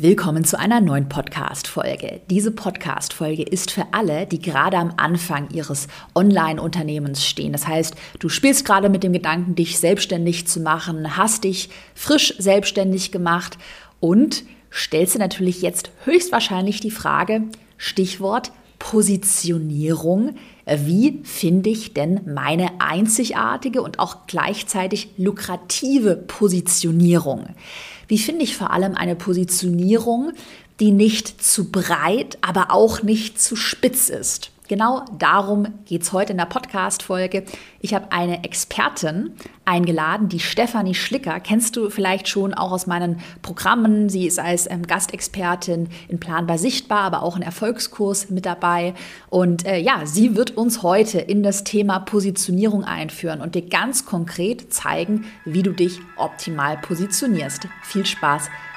Willkommen zu einer neuen Podcast-Folge. Diese Podcast-Folge ist für alle, die gerade am Anfang ihres Online-Unternehmens stehen. Das heißt, du spielst gerade mit dem Gedanken, dich selbstständig zu machen, hast dich frisch selbstständig gemacht und stellst dir natürlich jetzt höchstwahrscheinlich die Frage, Stichwort Positionierung. Wie finde ich denn meine einzigartige und auch gleichzeitig lukrative Positionierung? Wie finde ich vor allem eine Positionierung, die nicht zu breit, aber auch nicht zu spitz ist? Genau darum geht es heute in der Podcast-Folge. Ich habe eine Expertin eingeladen, die Stefanie Schlicker. Kennst du vielleicht schon auch aus meinen Programmen. Sie ist als ähm, Gastexpertin in Planbar Sichtbar, aber auch in Erfolgskurs mit dabei. Und äh, ja, sie wird uns heute in das Thema Positionierung einführen und dir ganz konkret zeigen, wie du dich optimal positionierst. Viel Spaß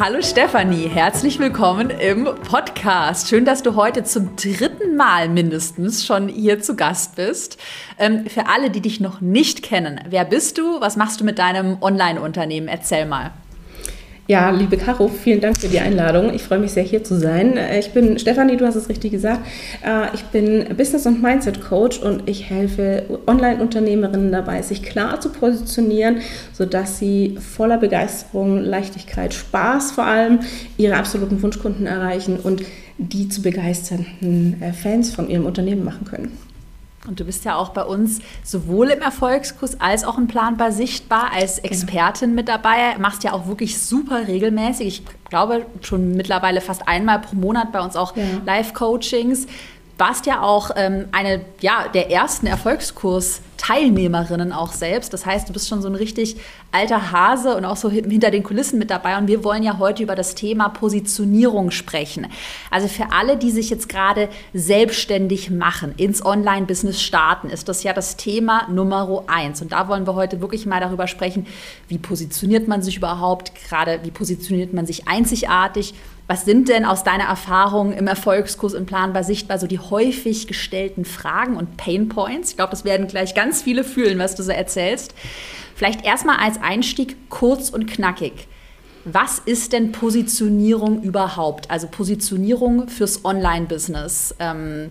Hallo Stefanie, herzlich willkommen im Podcast. Schön, dass du heute zum dritten Mal mindestens schon hier zu Gast bist. Ähm, für alle, die dich noch nicht kennen, wer bist du? Was machst du mit deinem Online-Unternehmen? Erzähl mal. Ja, liebe Caro, vielen Dank für die Einladung. Ich freue mich sehr, hier zu sein. Äh, ich bin Stefanie, du hast es richtig gesagt. Äh, ich bin Business- und Mindset-Coach und ich helfe Online-Unternehmerinnen dabei, sich klar zu positionieren, sodass sie voller Begeisterung, Leichtigkeit, Spaß vor allem ihre absoluten Wunschkunden erreichen und die zu begeisternden äh, Fans von ihrem Unternehmen machen können. Und du bist ja auch bei uns sowohl im Erfolgskurs als auch in Planbar sichtbar als genau. Expertin mit dabei. Machst ja auch wirklich super regelmäßig. Ich glaube schon mittlerweile fast einmal pro Monat bei uns auch ja. Live-Coachings warst ja auch ähm, eine ja, der ersten Erfolgskurs-Teilnehmerinnen auch selbst. Das heißt, du bist schon so ein richtig alter Hase und auch so hinter den Kulissen mit dabei. Und wir wollen ja heute über das Thema Positionierung sprechen. Also für alle, die sich jetzt gerade selbstständig machen, ins Online-Business starten, ist das ja das Thema Nummer eins. Und da wollen wir heute wirklich mal darüber sprechen, wie positioniert man sich überhaupt, gerade wie positioniert man sich einzigartig was sind denn aus deiner Erfahrung im Erfolgskurs in Planbar sichtbar so die häufig gestellten Fragen und Pain Points? Ich glaube, das werden gleich ganz viele fühlen, was du so erzählst. Vielleicht erstmal als Einstieg kurz und knackig. Was ist denn Positionierung überhaupt? Also Positionierung fürs Online-Business. Ähm,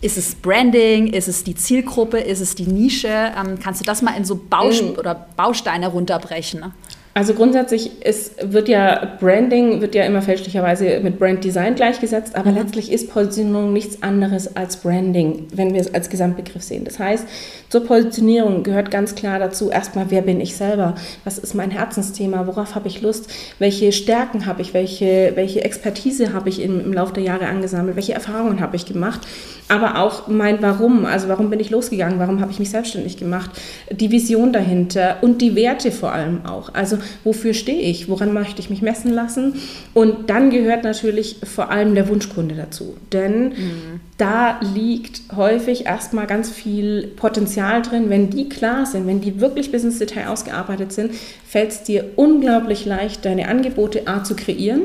ist es Branding? Ist es die Zielgruppe? Ist es die Nische? Ähm, kannst du das mal in so Baus mm. oder Bausteine runterbrechen? Also grundsätzlich ist, wird ja Branding wird ja immer fälschlicherweise mit Brand Design gleichgesetzt, aber mhm. letztlich ist Positionierung nichts anderes als Branding, wenn wir es als Gesamtbegriff sehen. Das heißt, zur Positionierung gehört ganz klar dazu erstmal, wer bin ich selber? Was ist mein Herzensthema? Worauf habe ich Lust? Welche Stärken habe ich? Welche, welche Expertise habe ich im, im Laufe der Jahre angesammelt? Welche Erfahrungen habe ich gemacht? aber auch mein Warum, also warum bin ich losgegangen, warum habe ich mich selbstständig gemacht, die Vision dahinter und die Werte vor allem auch. Also wofür stehe ich, woran möchte ich mich messen lassen und dann gehört natürlich vor allem der Wunschkunde dazu, denn mhm. da liegt häufig erstmal ganz viel Potenzial drin, wenn die klar sind, wenn die wirklich bis ins Detail ausgearbeitet sind, fällt es dir unglaublich leicht, deine Angebote A zu kreieren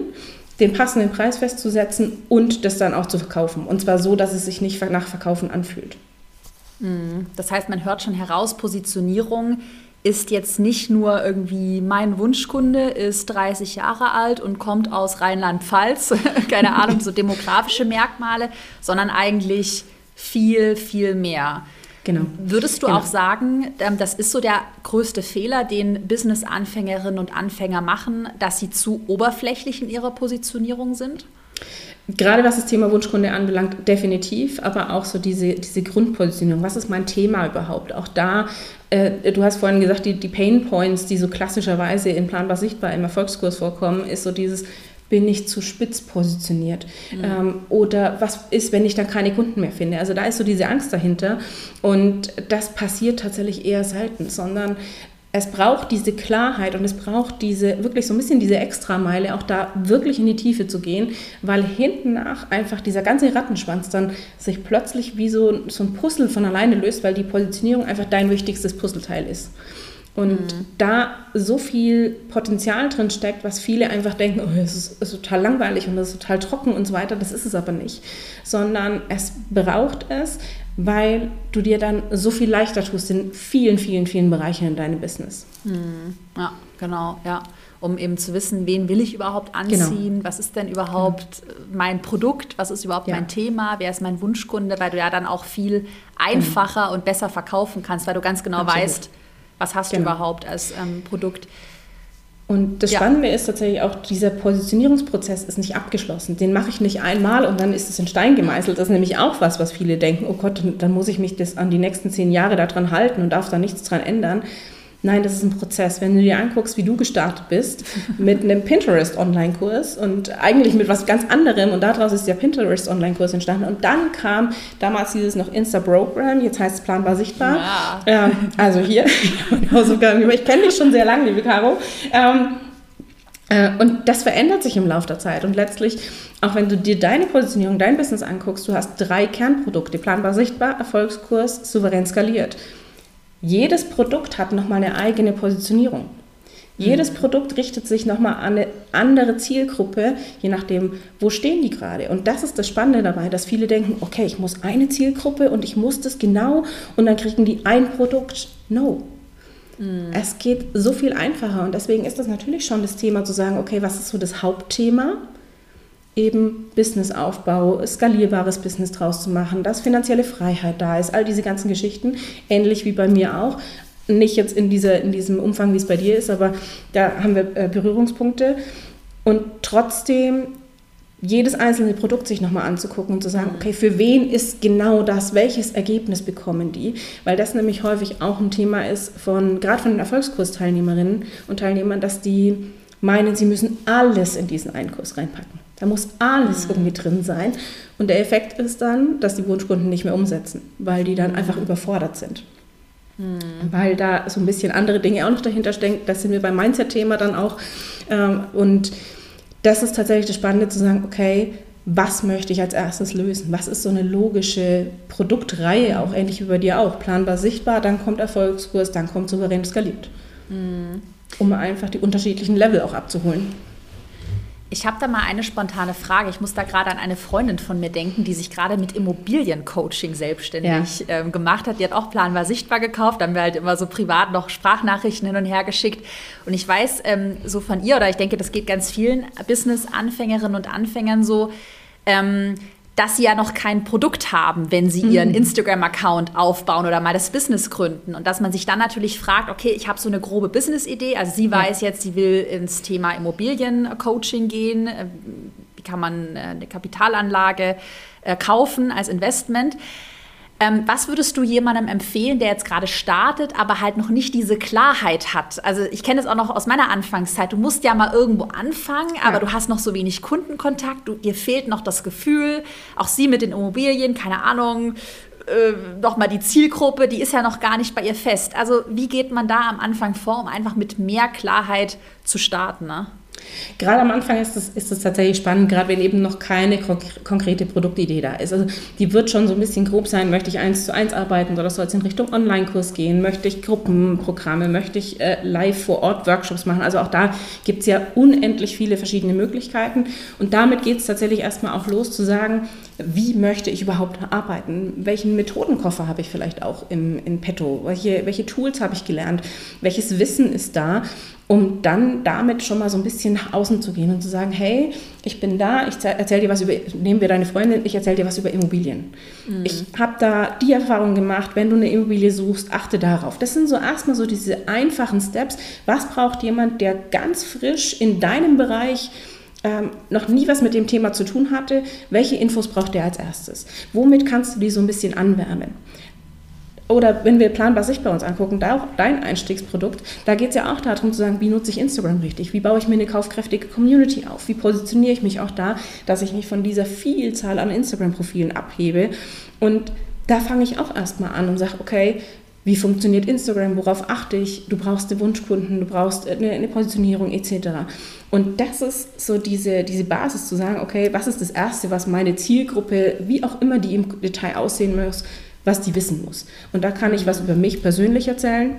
den passenden Preis festzusetzen und das dann auch zu verkaufen. Und zwar so, dass es sich nicht nach Verkaufen anfühlt. Mhm. Das heißt, man hört schon heraus, Positionierung ist jetzt nicht nur irgendwie mein Wunschkunde ist 30 Jahre alt und kommt aus Rheinland-Pfalz, keine Ahnung, so demografische Merkmale, sondern eigentlich viel, viel mehr. Genau. Würdest du genau. auch sagen, ähm, das ist so der größte Fehler, den Business-Anfängerinnen und Anfänger machen, dass sie zu oberflächlich in ihrer Positionierung sind? Gerade was das Thema Wunschkunde anbelangt, definitiv, aber auch so diese, diese Grundpositionierung. Was ist mein Thema überhaupt? Auch da, äh, du hast vorhin gesagt, die, die Pain Points, die so klassischerweise in Planbar Sichtbar im Erfolgskurs vorkommen, ist so dieses, bin ich zu spitz positioniert? Mhm. Ähm, oder was ist, wenn ich dann keine Kunden mehr finde? Also da ist so diese Angst dahinter und das passiert tatsächlich eher selten, sondern es braucht diese Klarheit und es braucht diese wirklich so ein bisschen diese Extrameile, auch da wirklich in die Tiefe zu gehen, weil hinten nach einfach dieser ganze Rattenschwanz dann sich plötzlich wie so, so ein Puzzle von alleine löst, weil die Positionierung einfach dein wichtigstes Puzzleteil ist. Und mhm. da so viel Potenzial drin steckt, was viele einfach denken, oh, es ist, ist, total langweilig und es ist total trocken und so weiter, das ist es aber nicht. Sondern es braucht es, weil du dir dann so viel leichter tust in vielen, vielen, vielen Bereichen in deinem Business. Mhm. Ja, genau, ja um eben zu wissen, wen will ich überhaupt genau. anziehen, genau. was ist denn überhaupt genau. mein Produkt, was ist überhaupt ja. mein Thema, wer ist mein Wunschkunde, weil du ja dann auch viel einfacher mhm. und besser verkaufen kannst, weil du ganz genau Absolut. weißt, was hast genau. du überhaupt als ähm, Produkt. Und das ja. Spannende ist tatsächlich auch, dieser Positionierungsprozess ist nicht abgeschlossen. Den mache ich nicht einmal und dann ist es in Stein gemeißelt. Das ist nämlich auch was, was viele denken, oh Gott, dann muss ich mich das an die nächsten zehn Jahre daran halten und darf da nichts dran ändern. Nein, das ist ein Prozess. Wenn du dir anguckst, wie du gestartet bist mit einem Pinterest-Online-Kurs und eigentlich mit was ganz anderem und daraus ist der Pinterest-Online-Kurs entstanden und dann kam damals dieses noch Insta-Program, jetzt heißt es planbar sichtbar. Ja. Ähm, also hier, ich kenne dich schon sehr lange, liebe Caro. Ähm, äh, und das verändert sich im Laufe der Zeit. Und letztlich, auch wenn du dir deine Positionierung, dein Business anguckst, du hast drei Kernprodukte, planbar sichtbar, Erfolgskurs, souverän skaliert. Jedes Produkt hat nochmal eine eigene Positionierung. Jedes mhm. Produkt richtet sich nochmal an eine andere Zielgruppe, je nachdem, wo stehen die gerade. Und das ist das Spannende dabei, dass viele denken, okay, ich muss eine Zielgruppe und ich muss das genau und dann kriegen die ein Produkt. No. Mhm. Es geht so viel einfacher und deswegen ist das natürlich schon das Thema zu sagen, okay, was ist so das Hauptthema? Eben Businessaufbau, skalierbares Business draus zu machen, dass finanzielle Freiheit da ist, all diese ganzen Geschichten, ähnlich wie bei mir auch. Nicht jetzt in, dieser, in diesem Umfang, wie es bei dir ist, aber da haben wir äh, Berührungspunkte. Und trotzdem jedes einzelne Produkt sich nochmal anzugucken und zu sagen, mhm. okay, für wen ist genau das, welches Ergebnis bekommen die? Weil das nämlich häufig auch ein Thema ist von, gerade von den Erfolgskursteilnehmerinnen und Teilnehmern, dass die meinen, sie müssen alles in diesen einen Kurs reinpacken. Da muss alles mhm. irgendwie drin sein. Und der Effekt ist dann, dass die Wunschkunden nicht mehr umsetzen, weil die dann einfach überfordert sind. Mhm. Weil da so ein bisschen andere Dinge auch noch dahinter stecken. Das sind wir beim Mindset-Thema dann auch. Ähm, und das ist tatsächlich das Spannende zu sagen, okay, was möchte ich als erstes lösen? Was ist so eine logische Produktreihe, auch ähnlich wie bei dir auch? Planbar sichtbar, dann kommt Erfolgskurs, dann kommt souverän skaliert. Mhm. Um einfach die unterschiedlichen Level auch abzuholen. Ich habe da mal eine spontane Frage. Ich muss da gerade an eine Freundin von mir denken, die sich gerade mit Immobiliencoaching selbstständig ja. ähm, gemacht hat. Die hat auch planbar sichtbar gekauft. Da haben wir halt immer so privat noch Sprachnachrichten hin und her geschickt. Und ich weiß ähm, so von ihr, oder ich denke, das geht ganz vielen Business-Anfängerinnen und Anfängern so, ähm, dass sie ja noch kein Produkt haben, wenn sie ihren mhm. Instagram-Account aufbauen oder mal das Business gründen. Und dass man sich dann natürlich fragt, okay, ich habe so eine grobe Business-Idee. Also sie weiß ja. jetzt, sie will ins Thema Immobilien-Coaching gehen. Äh, wie kann man äh, eine Kapitalanlage äh, kaufen als Investment? Ähm, was würdest du jemandem empfehlen, der jetzt gerade startet, aber halt noch nicht diese Klarheit hat? Also ich kenne es auch noch aus meiner Anfangszeit. Du musst ja mal irgendwo anfangen, aber ja. du hast noch so wenig Kundenkontakt. Du, dir fehlt noch das Gefühl. Auch sie mit den Immobilien, keine Ahnung. Äh, noch mal die Zielgruppe, die ist ja noch gar nicht bei ihr fest. Also wie geht man da am Anfang vor, um einfach mit mehr Klarheit zu starten? Ne? Gerade am Anfang ist es, ist tatsächlich spannend, gerade wenn eben noch keine konkrete Produktidee da ist. Also die wird schon so ein bisschen grob sein, möchte ich eins zu eins arbeiten oder soll es in Richtung Online-Kurs gehen, möchte ich Gruppenprogramme, möchte ich äh, live vor Ort Workshops machen. Also auch da gibt es ja unendlich viele verschiedene Möglichkeiten. Und damit geht es tatsächlich erstmal auch los zu sagen, wie möchte ich überhaupt arbeiten? Welchen Methodenkoffer habe ich vielleicht auch im, in petto? Welche, welche Tools habe ich gelernt? Welches Wissen ist da? um dann damit schon mal so ein bisschen nach außen zu gehen und zu sagen, hey, ich bin da, ich erzähle dir was über, nehmen wir deine Freundin, ich erzähle dir was über Immobilien. Mhm. Ich habe da die Erfahrung gemacht, wenn du eine Immobilie suchst, achte darauf. Das sind so erstmal so diese einfachen Steps. Was braucht jemand, der ganz frisch in deinem Bereich ähm, noch nie was mit dem Thema zu tun hatte? Welche Infos braucht der als erstes? Womit kannst du die so ein bisschen anwärmen? Oder wenn wir planbar sichtbar uns angucken, da auch dein Einstiegsprodukt, da geht es ja auch darum zu sagen, wie nutze ich Instagram richtig? Wie baue ich mir eine kaufkräftige Community auf? Wie positioniere ich mich auch da, dass ich mich von dieser Vielzahl an Instagram-Profilen abhebe? Und da fange ich auch erstmal an und sage, okay, wie funktioniert Instagram, worauf achte ich, du brauchst den Wunschkunden, du brauchst eine, eine, Positionierung etc. Und das ist so diese, diese Basis zu sagen, okay, was ist das Erste, was meine Zielgruppe, wie auch immer die im Detail aussehen muss, was die wissen muss. Und da kann ich was über mich persönlich erzählen.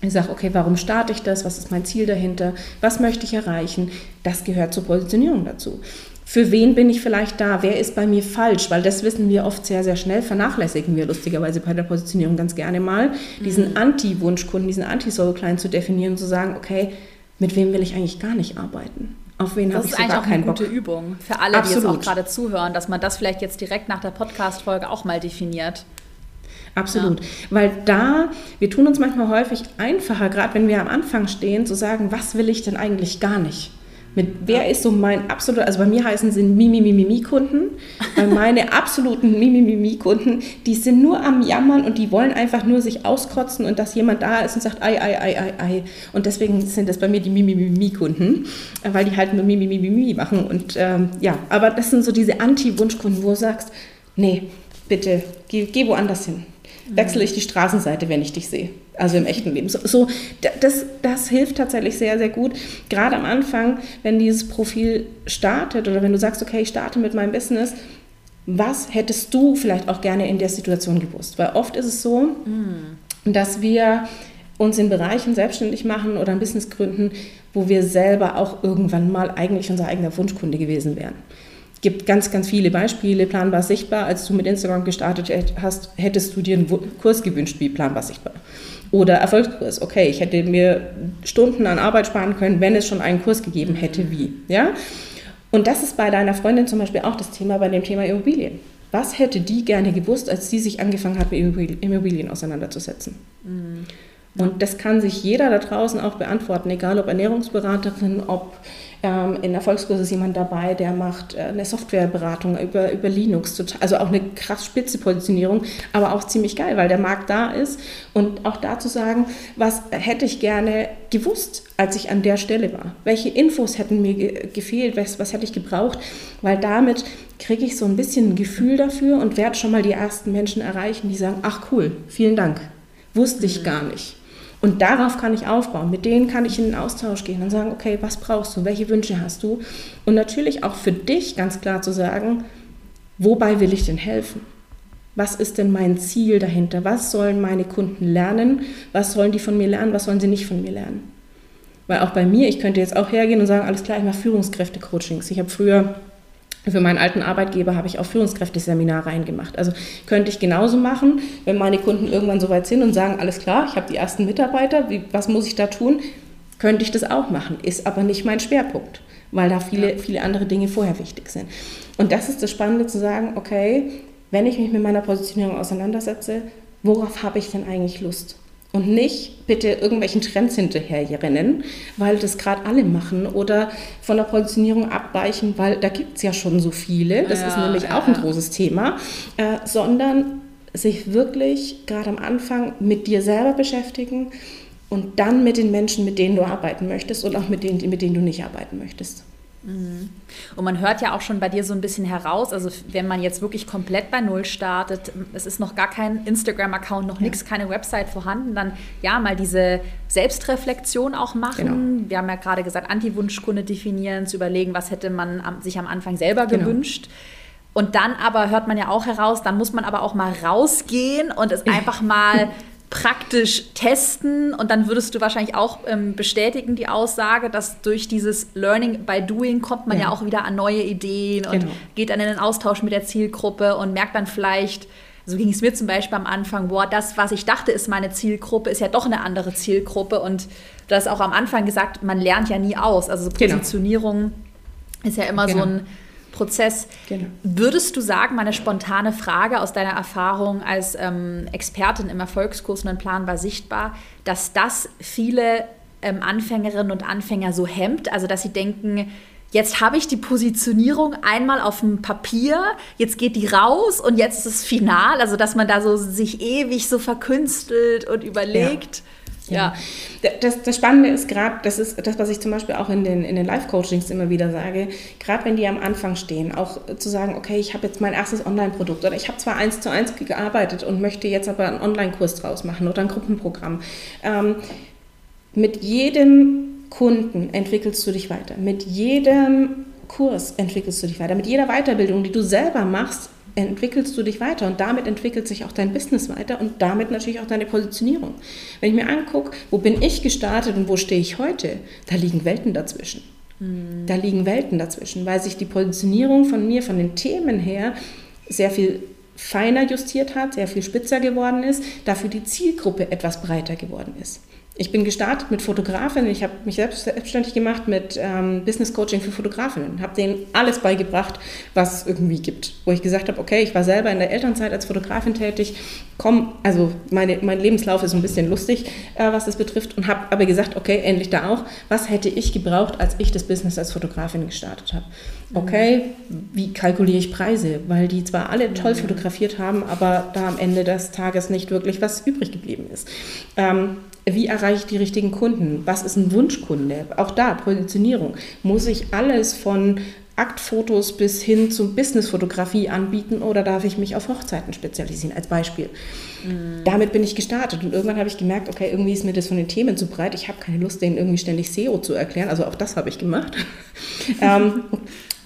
Ich sage, okay, warum starte ich das? Was ist mein Ziel dahinter? Was möchte ich erreichen? Das gehört zur Positionierung dazu. Für wen bin ich vielleicht da? Wer ist bei mir falsch? Weil das wissen wir oft sehr, sehr schnell, vernachlässigen wir lustigerweise bei der Positionierung ganz gerne mal, diesen mhm. Anti-Wunschkunden, diesen Anti-Soul-Client zu definieren und zu sagen, okay, mit wem will ich eigentlich gar nicht arbeiten? Auf wen habe ich so gar keinen Bock? Das ist eigentlich auch eine gute Übung für alle, Absolut. die jetzt auch gerade zuhören, dass man das vielleicht jetzt direkt nach der Podcast-Folge auch mal definiert. Absolut. Ja. Weil da, wir tun uns manchmal häufig einfacher, gerade wenn wir am Anfang stehen, zu sagen, was will ich denn eigentlich gar nicht? Mit wer ist so mein absoluter, also bei mir heißen sie Mimi-Mimi-Kunden, weil meine absoluten Mimi-Mimi-Kunden, die sind nur am Jammern und die wollen einfach nur sich auskotzen und dass jemand da ist und sagt, ei, ei, ei, ei, ei. Und deswegen sind das bei mir die Mimi-Mimi-Kunden, weil die halt nur Mimi-Mimi-Mimi machen. Und ähm, ja, aber das sind so diese Anti-Wunschkunden, wo du sagst, nee, bitte, geh, geh woanders hin wechsle ich die Straßenseite, wenn ich dich sehe. Also im echten Leben. So, so, das, das hilft tatsächlich sehr, sehr gut. Gerade am Anfang, wenn dieses Profil startet oder wenn du sagst, okay, ich starte mit meinem Business, was hättest du vielleicht auch gerne in der Situation gewusst? Weil oft ist es so, mm. dass wir uns in Bereichen selbstständig machen oder ein Business gründen, wo wir selber auch irgendwann mal eigentlich unser eigener Wunschkunde gewesen wären gibt ganz, ganz viele Beispiele. Planbar sichtbar. Als du mit Instagram gestartet hast, hättest du dir einen Kurs gewünscht wie Planbar sichtbar. Oder Erfolgskurs. Okay, ich hätte mir Stunden an Arbeit sparen können, wenn es schon einen Kurs gegeben hätte, wie. Ja? Und das ist bei deiner Freundin zum Beispiel auch das Thema bei dem Thema Immobilien. Was hätte die gerne gewusst, als sie sich angefangen hat, mit Immobilien auseinanderzusetzen? Mhm. Und das kann sich jeder da draußen auch beantworten, egal ob Ernährungsberaterin, ob ähm, in Erfolgskurs ist jemand dabei, der macht äh, eine Softwareberatung über, über Linux, also auch eine krass spitze Positionierung, aber auch ziemlich geil, weil der Markt da ist. Und auch da zu sagen, was hätte ich gerne gewusst, als ich an der Stelle war? Welche Infos hätten mir ge gefehlt? Was, was hätte ich gebraucht? Weil damit kriege ich so ein bisschen ein Gefühl dafür und werde schon mal die ersten Menschen erreichen, die sagen, ach cool, vielen Dank, wusste ich mhm. gar nicht. Und darauf kann ich aufbauen. Mit denen kann ich in den Austausch gehen und sagen, okay, was brauchst du? Welche Wünsche hast du? Und natürlich auch für dich ganz klar zu sagen, wobei will ich denn helfen? Was ist denn mein Ziel dahinter? Was sollen meine Kunden lernen? Was sollen die von mir lernen? Was sollen sie nicht von mir lernen? Weil auch bei mir, ich könnte jetzt auch hergehen und sagen, alles klar, ich mache Führungskräfte-Coachings. Ich habe früher für meinen alten Arbeitgeber habe ich auch Führungskräfteseminare reingemacht. Also könnte ich genauso machen, wenn meine Kunden irgendwann so weit sind und sagen, alles klar, ich habe die ersten Mitarbeiter, wie, was muss ich da tun? Könnte ich das auch machen, ist aber nicht mein Schwerpunkt, weil da viele, viele andere Dinge vorher wichtig sind. Und das ist das Spannende zu sagen, okay, wenn ich mich mit meiner Positionierung auseinandersetze, worauf habe ich denn eigentlich Lust? Und nicht bitte irgendwelchen Trends hinterherrennen, weil das gerade alle machen oder von der Positionierung abweichen, weil da gibt es ja schon so viele, das ja, ist nämlich ja, auch ein großes Thema, äh, sondern sich wirklich gerade am Anfang mit dir selber beschäftigen und dann mit den Menschen, mit denen du arbeiten möchtest und auch mit denen, mit denen du nicht arbeiten möchtest. Mhm. Und man hört ja auch schon bei dir so ein bisschen heraus, also wenn man jetzt wirklich komplett bei Null startet, es ist noch gar kein Instagram-Account, noch ja. nichts, keine Website vorhanden, dann ja, mal diese Selbstreflexion auch machen. Genau. Wir haben ja gerade gesagt, Anti-Wunschkunde definieren, zu überlegen, was hätte man sich am Anfang selber genau. gewünscht. Und dann aber hört man ja auch heraus, dann muss man aber auch mal rausgehen und es einfach mal praktisch testen und dann würdest du wahrscheinlich auch ähm, bestätigen die Aussage, dass durch dieses Learning by Doing kommt man ja, ja auch wieder an neue Ideen und genau. geht dann in den Austausch mit der Zielgruppe und merkt dann vielleicht, so ging es mir zum Beispiel am Anfang, boah, das, was ich dachte, ist meine Zielgruppe, ist ja doch eine andere Zielgruppe und du hast auch am Anfang gesagt, man lernt ja nie aus. Also genau. Positionierung genau. ist ja immer genau. so ein Prozess. Genau. Würdest du sagen, meine spontane Frage aus deiner Erfahrung als ähm, Expertin im Erfolgskurs und planbar sichtbar, dass das viele ähm, Anfängerinnen und Anfänger so hemmt, also dass sie denken, jetzt habe ich die Positionierung einmal auf dem Papier, jetzt geht die raus und jetzt ist es final, also dass man da so sich ewig so verkünstelt und überlegt. Ja. Ja, das, das Spannende ist gerade, das ist das, was ich zum Beispiel auch in den, in den Live-Coachings immer wieder sage, gerade wenn die am Anfang stehen, auch zu sagen, okay, ich habe jetzt mein erstes Online-Produkt oder ich habe zwar eins zu eins gearbeitet und möchte jetzt aber einen Online-Kurs draus machen oder ein Gruppenprogramm. Ähm, mit jedem Kunden entwickelst du dich weiter, mit jedem Kurs entwickelst du dich weiter, mit jeder Weiterbildung, die du selber machst, entwickelst du dich weiter und damit entwickelt sich auch dein Business weiter und damit natürlich auch deine Positionierung. Wenn ich mir angucke, wo bin ich gestartet und wo stehe ich heute, da liegen Welten dazwischen. Mhm. Da liegen Welten dazwischen, weil sich die Positionierung von mir, von den Themen her, sehr viel feiner justiert hat, sehr viel spitzer geworden ist, dafür die Zielgruppe etwas breiter geworden ist. Ich bin gestartet mit Fotografinnen. Ich habe mich selbst selbstständig gemacht mit ähm, Business Coaching für Fotografinnen. Habe denen alles beigebracht, was irgendwie gibt. Wo ich gesagt habe, okay, ich war selber in der Elternzeit als Fotografin tätig. Komm, also meine, mein Lebenslauf ist ein bisschen lustig, äh, was das betrifft. Und habe aber gesagt, okay, endlich da auch. Was hätte ich gebraucht, als ich das Business als Fotografin gestartet habe? Okay, wie kalkuliere ich Preise? Weil die zwar alle toll mhm. fotografiert haben, aber da am Ende des Tages nicht wirklich was übrig geblieben ist. Ähm, wie erreiche ich die richtigen Kunden? Was ist ein Wunschkunde? Auch da, Positionierung. Muss ich alles von Aktfotos bis hin zu Businessfotografie anbieten oder darf ich mich auf Hochzeiten spezialisieren, als Beispiel. Mhm. Damit bin ich gestartet und irgendwann habe ich gemerkt, okay, irgendwie ist mir das von den Themen zu breit. Ich habe keine Lust, denen irgendwie ständig SEO zu erklären. Also auch das habe ich gemacht. ähm,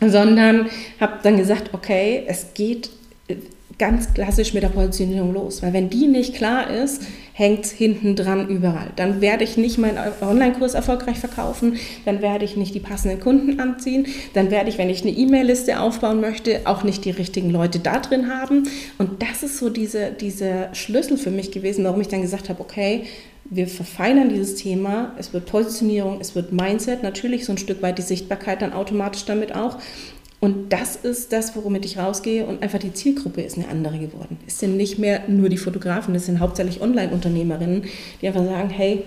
sondern habe dann gesagt, okay, es geht ganz klassisch mit der Positionierung los. Weil wenn die nicht klar ist, hängt hinten dran überall. Dann werde ich nicht meinen Online-Kurs erfolgreich verkaufen, dann werde ich nicht die passenden Kunden anziehen, dann werde ich, wenn ich eine E-Mail-Liste aufbauen möchte, auch nicht die richtigen Leute da drin haben. Und das ist so diese, dieser Schlüssel für mich gewesen, warum ich dann gesagt habe, okay, wir verfeinern dieses Thema, es wird Positionierung, es wird Mindset, natürlich so ein Stück weit die Sichtbarkeit dann automatisch damit auch. Und das ist das, womit ich rausgehe und einfach die Zielgruppe ist eine andere geworden. Es sind nicht mehr nur die Fotografen, es sind hauptsächlich Online-Unternehmerinnen, die einfach sagen, hey,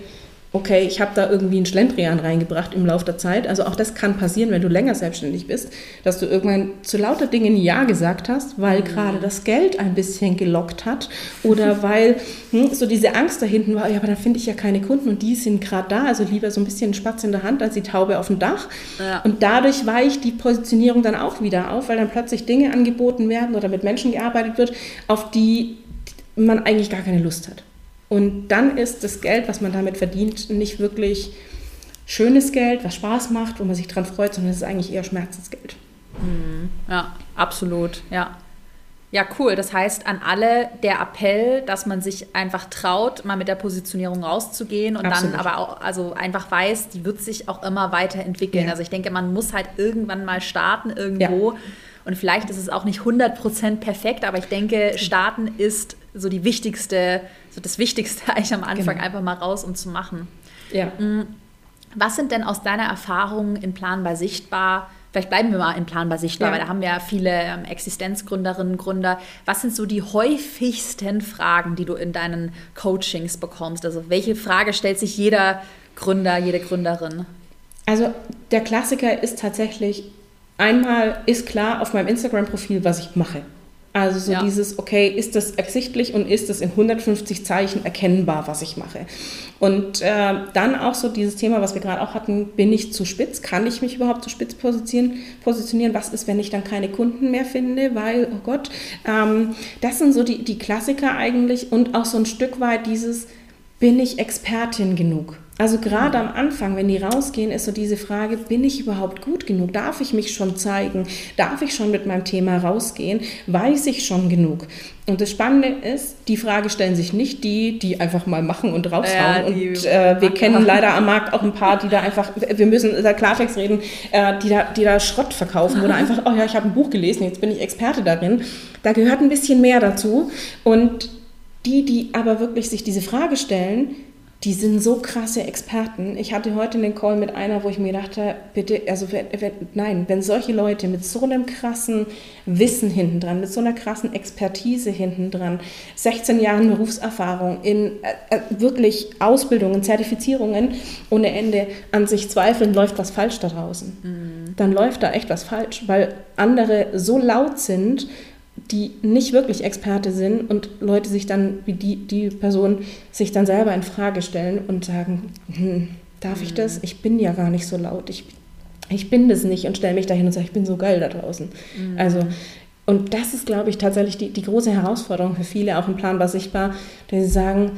okay, ich habe da irgendwie einen Schlendrian reingebracht im Laufe der Zeit. Also auch das kann passieren, wenn du länger selbstständig bist, dass du irgendwann zu lauter Dingen Ja gesagt hast, weil mhm. gerade das Geld ein bisschen gelockt hat oder weil hm, so diese Angst da hinten war, ja, aber dann finde ich ja keine Kunden und die sind gerade da, also lieber so ein bisschen Spatz in der Hand als die Taube auf dem Dach. Ja. Und dadurch weicht die Positionierung dann auch wieder auf, weil dann plötzlich Dinge angeboten werden oder mit Menschen gearbeitet wird, auf die man eigentlich gar keine Lust hat. Und dann ist das Geld, was man damit verdient, nicht wirklich schönes Geld, was Spaß macht, wo man sich dran freut, sondern es ist eigentlich eher Schmerzensgeld. Mhm. Ja, absolut, ja. Ja, cool. Das heißt, an alle der Appell, dass man sich einfach traut, mal mit der Positionierung rauszugehen und Absolut. dann aber auch, also einfach weiß, die wird sich auch immer weiterentwickeln. Ja. Also ich denke, man muss halt irgendwann mal starten irgendwo. Ja. Und vielleicht ist es auch nicht 100% perfekt, aber ich denke, starten ist so die wichtigste, so das Wichtigste eigentlich am Anfang, genau. einfach mal raus und zu machen. Ja. Mm, was sind denn aus deiner Erfahrung in Planbar sichtbar? Vielleicht bleiben wir mal in Planbar sichtbar, ja. weil da haben wir ja viele ähm, Existenzgründerinnen, Gründer. Was sind so die häufigsten Fragen, die du in deinen Coachings bekommst? Also welche Frage stellt sich jeder Gründer, jede Gründerin? Also der Klassiker ist tatsächlich, einmal ist klar auf meinem Instagram-Profil, was ich mache. Also so ja. dieses, okay, ist das ersichtlich und ist das in 150 Zeichen erkennbar, was ich mache? Und äh, dann auch so dieses Thema, was wir gerade auch hatten, bin ich zu spitz? Kann ich mich überhaupt zu spitz positionieren? positionieren? Was ist, wenn ich dann keine Kunden mehr finde? Weil, oh Gott, ähm, das sind so die, die Klassiker eigentlich und auch so ein Stück weit dieses, bin ich Expertin genug? Also gerade am Anfang, wenn die rausgehen, ist so diese Frage, bin ich überhaupt gut genug? Darf ich mich schon zeigen? Darf ich schon mit meinem Thema rausgehen? Weiß ich schon genug? Und das Spannende ist, die Frage stellen sich nicht die, die einfach mal machen und raushauen. Ja, und äh, wir kennen leider am Markt auch ein paar, die da einfach, wir müssen da Klartext reden, äh, die, da, die da Schrott verkaufen oder einfach, oh ja, ich habe ein Buch gelesen, jetzt bin ich Experte darin. Da gehört ein bisschen mehr dazu. Und die, die aber wirklich sich diese Frage stellen, die sind so krasse Experten. Ich hatte heute einen Call mit einer, wo ich mir dachte, bitte, also nein, wenn solche Leute mit so einem krassen Wissen hinten dran, mit so einer krassen Expertise hinten dran, 16 Jahren Berufserfahrung in äh, äh, wirklich Ausbildungen, Zertifizierungen ohne Ende an sich zweifeln, läuft was falsch da draußen. Mhm. Dann läuft da echt was falsch, weil andere so laut sind die nicht wirklich Experte sind und Leute sich dann, wie die, die Person, sich dann selber in Frage stellen und sagen, hm, darf ich das? Ich bin ja gar nicht so laut. Ich, ich bin das nicht und stelle mich dahin und sage, ich bin so geil da draußen. Mhm. Also, und das ist, glaube ich, tatsächlich die, die große Herausforderung für viele, auch im Planbar sichtbar, dass sie sagen,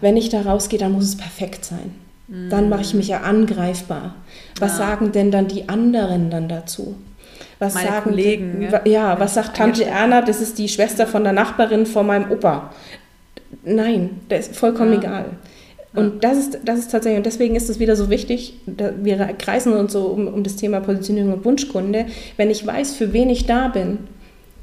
wenn ich da rausgehe, dann muss es perfekt sein. Mhm. Dann mache ich mich ja angreifbar. Was ja. sagen denn dann die anderen dann dazu? Was Meine sagen Kollegen? Ja, ja was sagt Tante Erna? Das ist die Schwester von der Nachbarin von meinem Opa. Nein, das ist vollkommen ja. egal. Und das ist, das ist tatsächlich, und deswegen ist es wieder so wichtig, wir kreisen uns so um, um das Thema Positionierung und Wunschkunde. Wenn ich weiß, für wen ich da bin,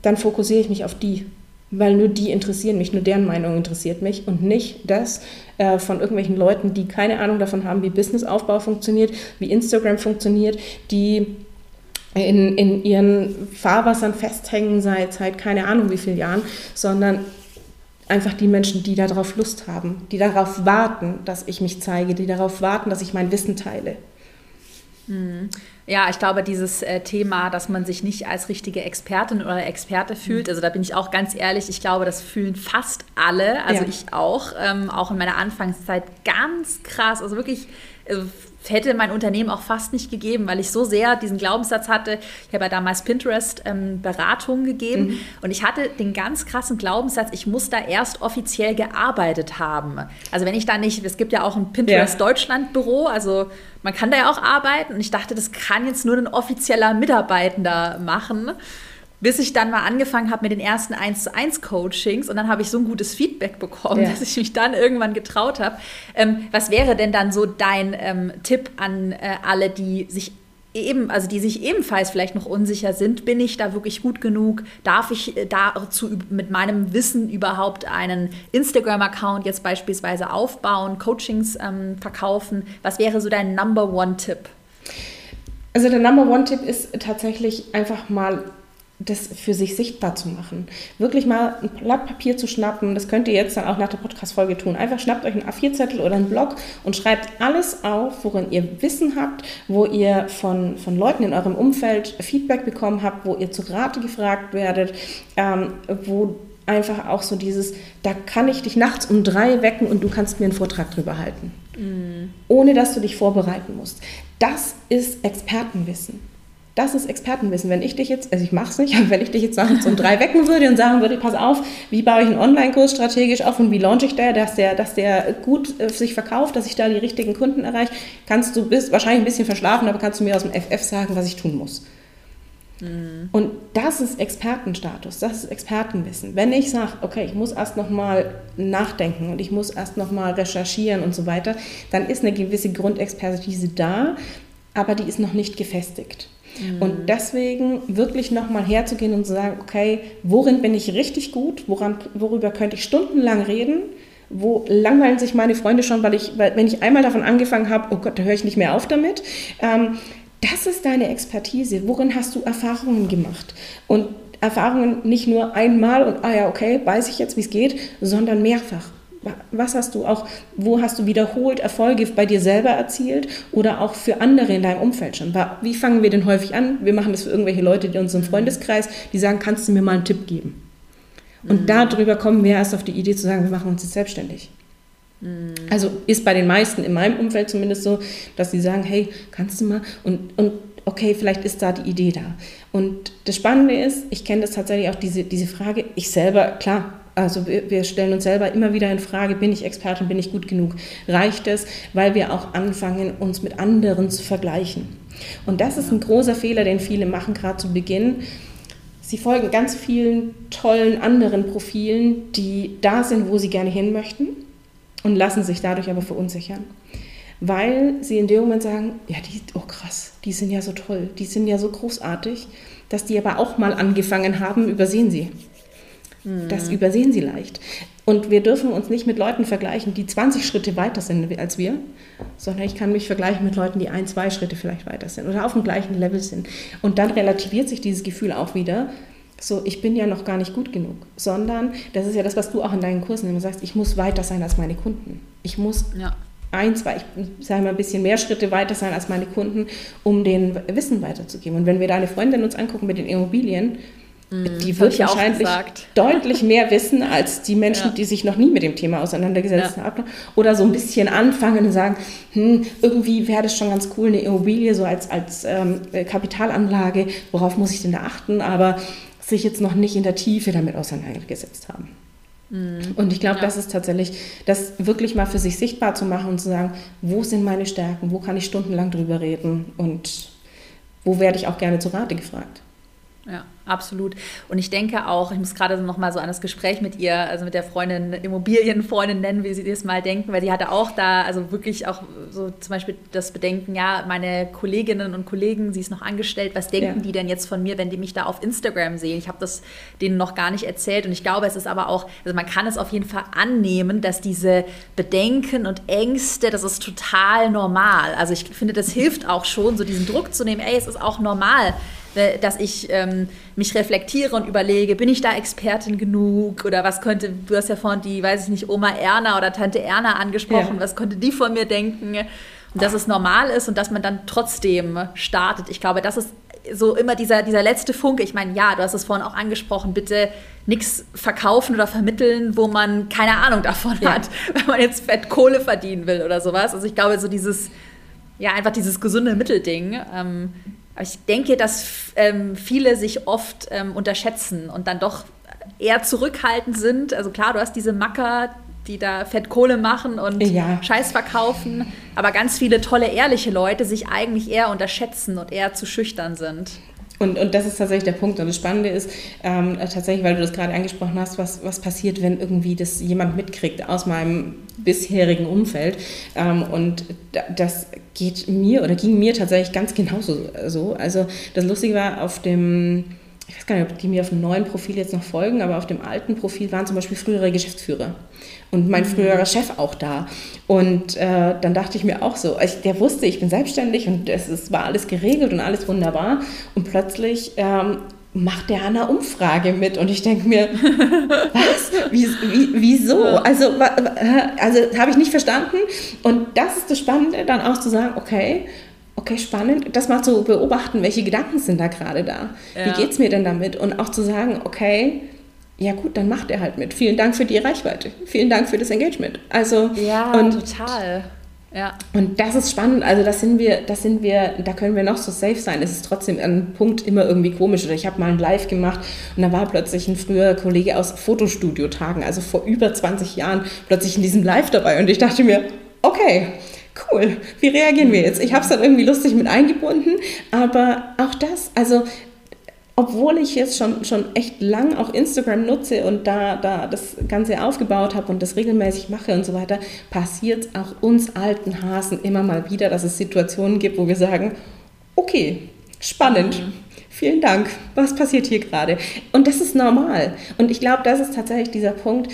dann fokussiere ich mich auf die. Weil nur die interessieren mich, nur deren Meinung interessiert mich und nicht das äh, von irgendwelchen Leuten, die keine Ahnung davon haben, wie Businessaufbau funktioniert, wie Instagram funktioniert, die in, in ihren Fahrwassern festhängen seit, seit keine Ahnung wie vielen Jahren, sondern einfach die Menschen, die darauf Lust haben, die darauf warten, dass ich mich zeige, die darauf warten, dass ich mein Wissen teile. Mhm. Ja, ich glaube, dieses äh, Thema, dass man sich nicht als richtige Expertin oder Experte fühlt, mhm. also da bin ich auch ganz ehrlich, ich glaube, das fühlen fast alle, also ja. ich auch, ähm, auch in meiner Anfangszeit ganz krass, also wirklich also hätte mein Unternehmen auch fast nicht gegeben, weil ich so sehr diesen Glaubenssatz hatte. Ich habe ja damals Pinterest ähm, Beratungen gegeben mhm. und ich hatte den ganz krassen Glaubenssatz, ich muss da erst offiziell gearbeitet haben. Also wenn ich da nicht, es gibt ja auch ein Pinterest ja. Deutschland Büro, also man kann da ja auch arbeiten und ich dachte, das kann jetzt nur ein offizieller Mitarbeitender machen bis ich dann mal angefangen habe mit den ersten 1 zu 1 Coachings und dann habe ich so ein gutes Feedback bekommen, ja. dass ich mich dann irgendwann getraut habe. Ähm, was wäre denn dann so dein ähm, Tipp an äh, alle, die sich eben, also die sich ebenfalls vielleicht noch unsicher sind, bin ich da wirklich gut genug? Darf ich äh, dazu mit meinem Wissen überhaupt einen Instagram-Account jetzt beispielsweise aufbauen, Coachings ähm, verkaufen? Was wäre so dein Number One-Tipp? Also der Number One-Tipp ist tatsächlich einfach mal das für sich sichtbar zu machen. Wirklich mal ein Blatt Papier zu schnappen, das könnt ihr jetzt dann auch nach der Podcast-Folge tun. Einfach schnappt euch einen A4-Zettel oder einen Blog und schreibt alles auf, worin ihr Wissen habt, wo ihr von, von Leuten in eurem Umfeld Feedback bekommen habt, wo ihr zu Rate gefragt werdet, ähm, wo einfach auch so dieses, da kann ich dich nachts um drei wecken und du kannst mir einen Vortrag drüber halten. Mhm. Ohne dass du dich vorbereiten musst. Das ist Expertenwissen. Das ist Expertenwissen. Wenn ich dich jetzt, also ich mache es nicht, aber wenn ich dich jetzt nachts um drei wecken würde und sagen würde, pass auf, wie baue ich einen Online-Kurs strategisch auf und wie launche ich der, dass der, dass der gut äh, sich verkauft, dass ich da die richtigen Kunden erreiche, kannst du bist wahrscheinlich ein bisschen verschlafen, aber kannst du mir aus dem FF sagen, was ich tun muss. Mhm. Und das ist Expertenstatus, das ist Expertenwissen. Wenn ich sage, okay, ich muss erst nochmal nachdenken und ich muss erst nochmal recherchieren und so weiter, dann ist eine gewisse Grundexpertise da, aber die ist noch nicht gefestigt. Mhm. Und deswegen wirklich nochmal herzugehen und zu sagen, okay, worin bin ich richtig gut, woran, worüber könnte ich stundenlang reden, wo langweilen sich meine Freunde schon, weil ich, weil, wenn ich einmal davon angefangen habe, oh Gott, da höre ich nicht mehr auf damit. Ähm, das ist deine Expertise. Worin hast du Erfahrungen gemacht? Und Erfahrungen nicht nur einmal und, ah ja, okay, weiß ich jetzt, wie es geht, sondern mehrfach. Was hast du auch, wo hast du wiederholt Erfolge bei dir selber erzielt oder auch für andere in deinem Umfeld schon? Wie fangen wir denn häufig an? Wir machen das für irgendwelche Leute in unserem Freundeskreis, die sagen, kannst du mir mal einen Tipp geben? Und mhm. darüber kommen wir erst auf die Idee zu sagen, wir machen uns jetzt selbstständig. Mhm. Also ist bei den meisten in meinem Umfeld zumindest so, dass sie sagen, hey, kannst du mal? Und, und okay, vielleicht ist da die Idee da. Und das Spannende ist, ich kenne das tatsächlich auch, diese, diese Frage, ich selber, klar, also wir, wir, stellen uns selber immer wieder in Frage, bin ich Expertin, bin ich gut genug? Reicht es, weil wir auch anfangen, uns mit anderen zu vergleichen. Und das ist ein großer Fehler, den viele machen, gerade zu Beginn. Sie folgen ganz vielen tollen anderen Profilen, die da sind, wo sie gerne hin möchten und lassen sich dadurch aber verunsichern. Weil sie in dem Moment sagen, ja, die, oh krass, die sind ja so toll, die sind ja so großartig, dass die aber auch mal angefangen haben, übersehen sie. Das übersehen sie leicht. Und wir dürfen uns nicht mit Leuten vergleichen, die 20 Schritte weiter sind als wir, sondern ich kann mich vergleichen mit Leuten, die ein, zwei Schritte vielleicht weiter sind oder auf dem gleichen Level sind. Und dann relativiert sich dieses Gefühl auch wieder. So, ich bin ja noch gar nicht gut genug, sondern das ist ja das, was du auch in deinen Kursen immer sagst, ich muss weiter sein als meine Kunden. Ich muss ja. ein, zwei, ich sage mal ein bisschen mehr Schritte weiter sein als meine Kunden, um den Wissen weiterzugeben. Und wenn wir deine Freundin uns angucken mit den Immobilien, Mhm, die wird wahrscheinlich deutlich mehr wissen als die Menschen, ja. die sich noch nie mit dem Thema auseinandergesetzt ja. haben. Oder so ein bisschen anfangen und sagen, hm, irgendwie wäre das schon ganz cool, eine Immobilie so als, als ähm, Kapitalanlage, worauf muss ich denn da achten, aber sich jetzt noch nicht in der Tiefe damit auseinandergesetzt haben. Mhm. Und ich glaube, ja. das ist tatsächlich, das wirklich mal für sich sichtbar zu machen und zu sagen, wo sind meine Stärken, wo kann ich stundenlang drüber reden und wo werde ich auch gerne zu Rate gefragt. Ja, absolut. Und ich denke auch, ich muss gerade noch mal so an das Gespräch mit ihr, also mit der Freundin, Immobilienfreundin nennen, wie sie das mal denken, weil sie hatte auch da, also wirklich auch so zum Beispiel das Bedenken, ja, meine Kolleginnen und Kollegen, sie ist noch angestellt, was denken ja. die denn jetzt von mir, wenn die mich da auf Instagram sehen? Ich habe das denen noch gar nicht erzählt und ich glaube, es ist aber auch, also man kann es auf jeden Fall annehmen, dass diese Bedenken und Ängste, das ist total normal. Also ich finde, das hilft auch schon, so diesen Druck zu nehmen, ey, es ist auch normal, dass ich ähm, mich reflektiere und überlege, bin ich da Expertin genug oder was könnte, du hast ja vorhin die, weiß ich nicht, Oma Erna oder Tante Erna angesprochen, ja. was könnte die von mir denken? Und dass es normal ist und dass man dann trotzdem startet. Ich glaube, das ist so immer dieser, dieser letzte Funke. Ich meine, ja, du hast es vorhin auch angesprochen, bitte nichts verkaufen oder vermitteln, wo man keine Ahnung davon ja. hat, wenn man jetzt Fett Kohle verdienen will oder sowas. Also ich glaube, so dieses, ja, einfach dieses gesunde Mittelding. Ähm, aber ich denke, dass ähm, viele sich oft ähm, unterschätzen und dann doch eher zurückhaltend sind. Also klar, du hast diese Macker, die da Fettkohle machen und ja. Scheiß verkaufen, aber ganz viele tolle, ehrliche Leute sich eigentlich eher unterschätzen und eher zu schüchtern sind. Und, und das ist tatsächlich der Punkt. Und das Spannende ist ähm, tatsächlich, weil du das gerade angesprochen hast, was, was passiert, wenn irgendwie das jemand mitkriegt aus meinem bisherigen Umfeld. Ähm, und das geht mir oder ging mir tatsächlich ganz genauso so. Also das Lustige war auf dem ich weiß gar nicht, ob die mir auf dem neuen Profil jetzt noch folgen, aber auf dem alten Profil waren zum Beispiel frühere Geschäftsführer und mein mhm. früherer Chef auch da. Und äh, dann dachte ich mir auch so, ich, der wusste, ich bin selbstständig und es, war alles geregelt und alles wunderbar. Und plötzlich ähm, macht der eine Umfrage mit und ich denke mir, was? Wie, wie, wieso? Also, also habe ich nicht verstanden. Und das ist das Spannende, dann auch zu sagen, okay, okay, spannend, das mal zu beobachten, welche Gedanken sind da gerade da? Ja. Wie geht es mir denn damit? Und auch zu sagen, okay, ja gut, dann macht er halt mit. Vielen Dank für die Reichweite. Vielen Dank für das Engagement. Also ja, und, total. Ja. Und das ist spannend. Also das sind wir, das sind wir, da können wir noch so safe sein. Es ist trotzdem ein Punkt immer irgendwie komisch. Oder ich habe mal ein Live gemacht und da war plötzlich ein früher Kollege aus Fotostudio-Tagen, also vor über 20 Jahren, plötzlich in diesem Live dabei. Und ich dachte mir, okay, cool, wie reagieren wir jetzt? Ich habe es dann irgendwie lustig mit eingebunden, aber auch das, also obwohl ich jetzt schon, schon echt lang auch Instagram nutze und da, da das Ganze aufgebaut habe und das regelmäßig mache und so weiter, passiert auch uns alten Hasen immer mal wieder, dass es Situationen gibt, wo wir sagen, okay, spannend. Mhm. Vielen Dank. Was passiert hier gerade? Und das ist normal. Und ich glaube, das ist tatsächlich dieser Punkt,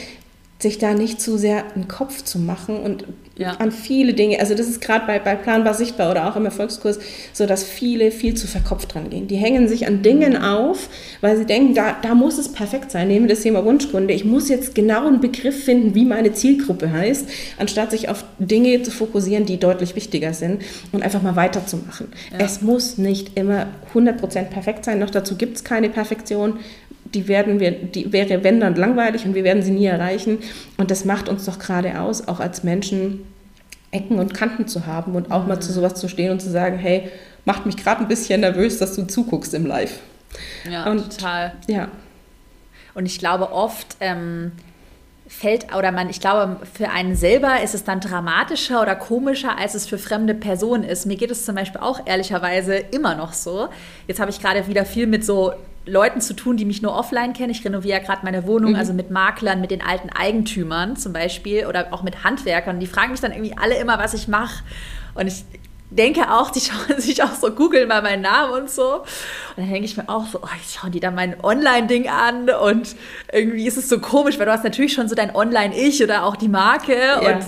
sich da nicht zu sehr einen Kopf zu machen und ja. an viele Dinge. Also das ist gerade bei, bei Planbar Sichtbar oder auch im Erfolgskurs so, dass viele viel zu verkopft dran gehen. Die hängen sich an Dingen auf, weil sie denken, da, da muss es perfekt sein. Nehmen wir das Thema Wunschkunde. Ich muss jetzt genau einen Begriff finden, wie meine Zielgruppe heißt, anstatt sich auf Dinge zu fokussieren, die deutlich wichtiger sind und einfach mal weiterzumachen. Ja. Es muss nicht immer 100% perfekt sein. Noch dazu gibt es keine Perfektion die werden wir, die wäre wenn dann langweilig und wir werden sie nie erreichen. Und das macht uns doch gerade aus, auch als Menschen Ecken und Kanten zu haben und auch mal zu sowas zu stehen und zu sagen, hey, macht mich gerade ein bisschen nervös, dass du zuguckst im Live. Ja, und, total. Ja. Und ich glaube oft ähm, fällt, oder man, ich glaube, für einen selber ist es dann dramatischer oder komischer, als es für fremde Personen ist. Mir geht es zum Beispiel auch ehrlicherweise immer noch so. Jetzt habe ich gerade wieder viel mit so Leuten zu tun, die mich nur offline kennen. Ich renoviere ja gerade meine Wohnung, mhm. also mit Maklern, mit den alten Eigentümern zum Beispiel oder auch mit Handwerkern. Die fragen mich dann irgendwie alle immer, was ich mache. Und ich denke auch, die schauen sich auch so, googeln mal meinen Namen und so. Und dann denke ich mir auch so, oh, jetzt schauen die da mein Online-Ding an und irgendwie ist es so komisch, weil du hast natürlich schon so dein Online-Ich oder auch die Marke ja. und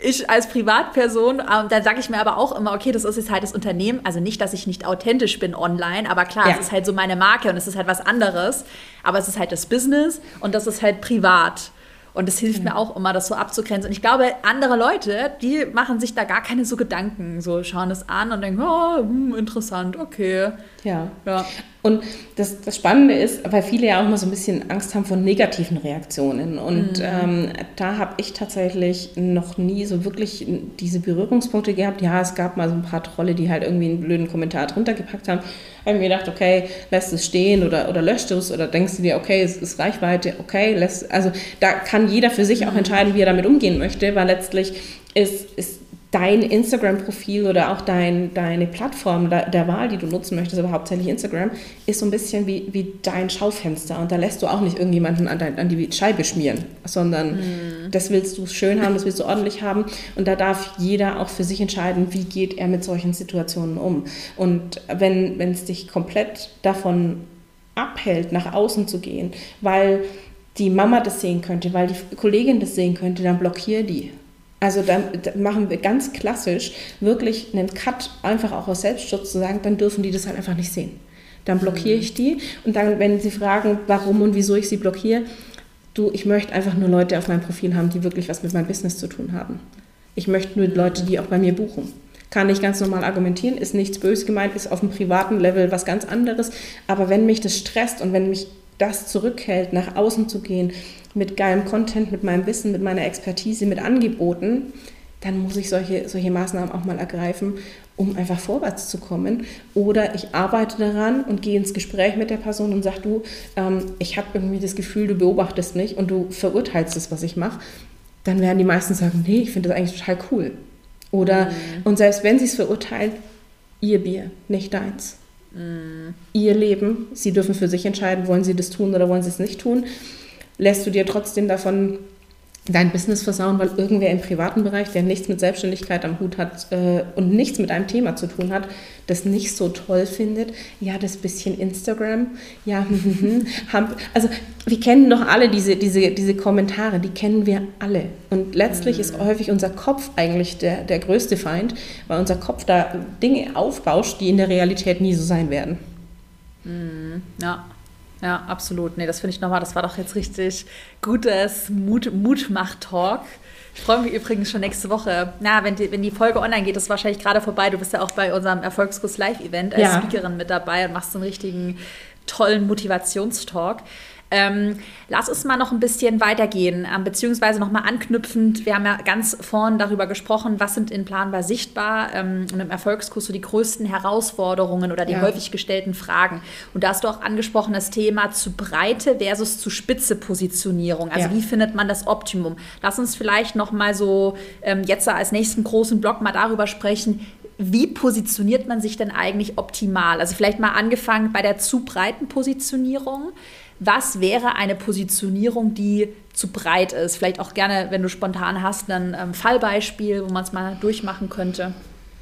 ich als Privatperson, und ähm, dann sage ich mir aber auch immer, okay, das ist jetzt halt das Unternehmen, also nicht, dass ich nicht authentisch bin online, aber klar, ja. es ist halt so meine Marke und es ist halt was anderes, aber es ist halt das Business und das ist halt privat. Und es hilft mhm. mir auch immer, das so abzugrenzen. Und ich glaube, andere Leute, die machen sich da gar keine so Gedanken, so schauen es an und denken, oh, hm, interessant, okay. Ja. ja. Und das, das Spannende ist, weil viele ja auch immer so ein bisschen Angst haben vor negativen Reaktionen. Und mhm. ähm, da habe ich tatsächlich noch nie so wirklich diese Berührungspunkte gehabt. Ja, es gab mal so ein paar Trolle, die halt irgendwie einen blöden Kommentar drunter gepackt haben. Da habe mir gedacht, okay, lässt es stehen oder, oder löscht es oder denkst du dir, okay, es ist Reichweite, okay, lässt, also da kann jeder für sich auch mhm. entscheiden, wie er damit umgehen möchte, weil letztlich ist, ist dein Instagram-Profil oder auch dein, deine Plattform der, der, Wahl, die du nutzen möchtest, aber hauptsächlich Instagram, ist so ein bisschen wie, wie dein Schaufenster. Und da lässt du auch nicht irgendjemanden an, dein, an die Scheibe schmieren, sondern mhm. das willst du schön haben, das willst du ordentlich haben. Und da darf jeder auch für sich entscheiden, wie geht er mit solchen Situationen um. Und wenn es dich komplett davon abhält, nach außen zu gehen, weil die Mama das sehen könnte, weil die Kollegin das sehen könnte, dann blockier die. Also dann machen wir ganz klassisch wirklich einen Cut, einfach auch aus Selbstschutz zu sagen, dann dürfen die das halt einfach nicht sehen. Dann blockiere mhm. ich die und dann, wenn sie fragen, warum und wieso ich sie blockiere, du, ich möchte einfach nur Leute auf meinem Profil haben, die wirklich was mit meinem Business zu tun haben. Ich möchte nur Leute, die auch bei mir buchen. Kann ich ganz normal argumentieren, ist nichts böse gemeint, ist auf dem privaten Level was ganz anderes. Aber wenn mich das stresst und wenn mich das zurückhält, nach außen zu gehen, mit geilem Content, mit meinem Wissen, mit meiner Expertise, mit Angeboten, dann muss ich solche, solche Maßnahmen auch mal ergreifen, um einfach vorwärts zu kommen. Oder ich arbeite daran und gehe ins Gespräch mit der Person und sage, du, ähm, ich habe irgendwie das Gefühl, du beobachtest mich und du verurteilst das, was ich mache. Dann werden die meisten sagen, nee, ich finde das eigentlich total cool. Oder, mhm. und selbst wenn sie es verurteilen, ihr Bier, nicht deins. Mhm. Ihr Leben, sie dürfen für sich entscheiden, wollen sie das tun oder wollen sie es nicht tun lässt du dir trotzdem davon dein Business versauen, weil irgendwer im privaten Bereich, der nichts mit Selbstständigkeit am Hut hat äh, und nichts mit einem Thema zu tun hat, das nicht so toll findet. Ja, das bisschen Instagram. Ja, also wir kennen doch alle diese, diese, diese Kommentare, die kennen wir alle. Und letztlich mhm. ist häufig unser Kopf eigentlich der, der größte Feind, weil unser Kopf da Dinge aufbauscht, die in der Realität nie so sein werden. Mhm. Ja. Ja, absolut. Nee, das finde ich nochmal, das war doch jetzt richtig gutes Mut, Mutmach-Talk. Ich freue mich übrigens schon nächste Woche. Na, wenn die, wenn die Folge online geht, ist wahrscheinlich gerade vorbei. Du bist ja auch bei unserem Erfolgskurs Live-Event als ja. Speakerin mit dabei und machst so einen richtigen tollen Motivationstalk. Ähm, lass uns mal noch ein bisschen weitergehen, ähm, beziehungsweise nochmal anknüpfend. Wir haben ja ganz vorn darüber gesprochen, was sind in Planbar sichtbar ähm, und im Erfolgskurs so die größten Herausforderungen oder die ja. häufig gestellten Fragen. Und da hast du auch angesprochen das Thema zu Breite versus zu Spitze Positionierung. Also ja. wie findet man das Optimum? Lass uns vielleicht nochmal so ähm, jetzt als nächsten großen Block mal darüber sprechen, wie positioniert man sich denn eigentlich optimal? Also vielleicht mal angefangen bei der zu breiten Positionierung. Was wäre eine Positionierung, die zu breit ist? Vielleicht auch gerne, wenn du spontan hast, ein ähm, Fallbeispiel, wo man es mal durchmachen könnte.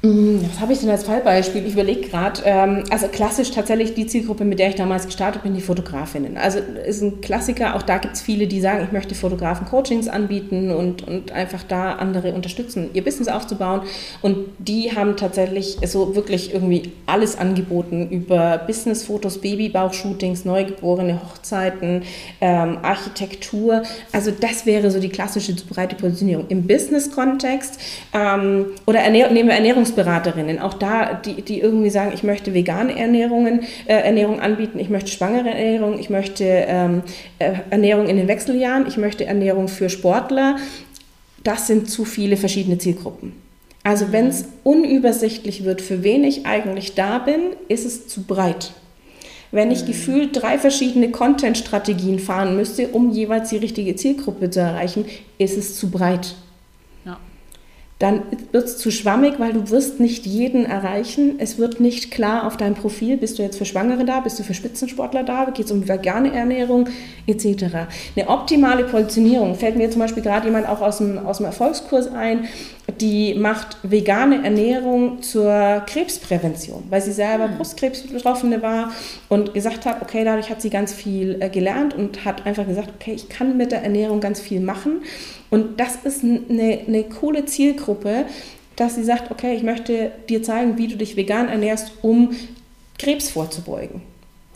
Mm, was habe ich denn als Fallbeispiel? Ich überlege gerade. Ähm, also klassisch tatsächlich die Zielgruppe, mit der ich damals gestartet bin, die Fotografinnen. Also ist ein Klassiker. Auch da gibt es viele, die sagen, ich möchte Fotografen Coachings anbieten und, und einfach da andere unterstützen, ihr Business aufzubauen. Und die haben tatsächlich so wirklich irgendwie alles angeboten über Businessfotos, Babybauchshootings, Neugeborene, Hochzeiten, ähm, Architektur. Also das wäre so die klassische breite Positionierung. Im Business-Kontext ähm, oder Ernähr nehmen wir Ernährungs Ernährungsberaterinnen, auch da, die, die irgendwie sagen, ich möchte vegane Ernährungen, äh, Ernährung anbieten, ich möchte schwangere Ernährung, ich möchte ähm, äh, Ernährung in den Wechseljahren, ich möchte Ernährung für Sportler. Das sind zu viele verschiedene Zielgruppen. Also wenn es unübersichtlich wird, für wen ich eigentlich da bin, ist es zu breit. Wenn ich mhm. gefühlt drei verschiedene Content-Strategien fahren müsste, um jeweils die richtige Zielgruppe zu erreichen, ist es zu breit dann wird es zu schwammig, weil du wirst nicht jeden erreichen. Es wird nicht klar auf deinem Profil, bist du jetzt für Schwangere da, bist du für Spitzensportler da, geht es um vegane Ernährung etc. Eine optimale Positionierung fällt mir zum Beispiel gerade jemand auch aus dem, aus dem Erfolgskurs ein, die macht vegane Ernährung zur Krebsprävention, weil sie selber mhm. Brustkrebsbetroffene war und gesagt hat, okay, dadurch hat sie ganz viel äh, gelernt und hat einfach gesagt, okay, ich kann mit der Ernährung ganz viel machen. Und das ist eine, eine coole Zielgruppe, dass sie sagt, okay, ich möchte dir zeigen, wie du dich vegan ernährst, um Krebs vorzubeugen.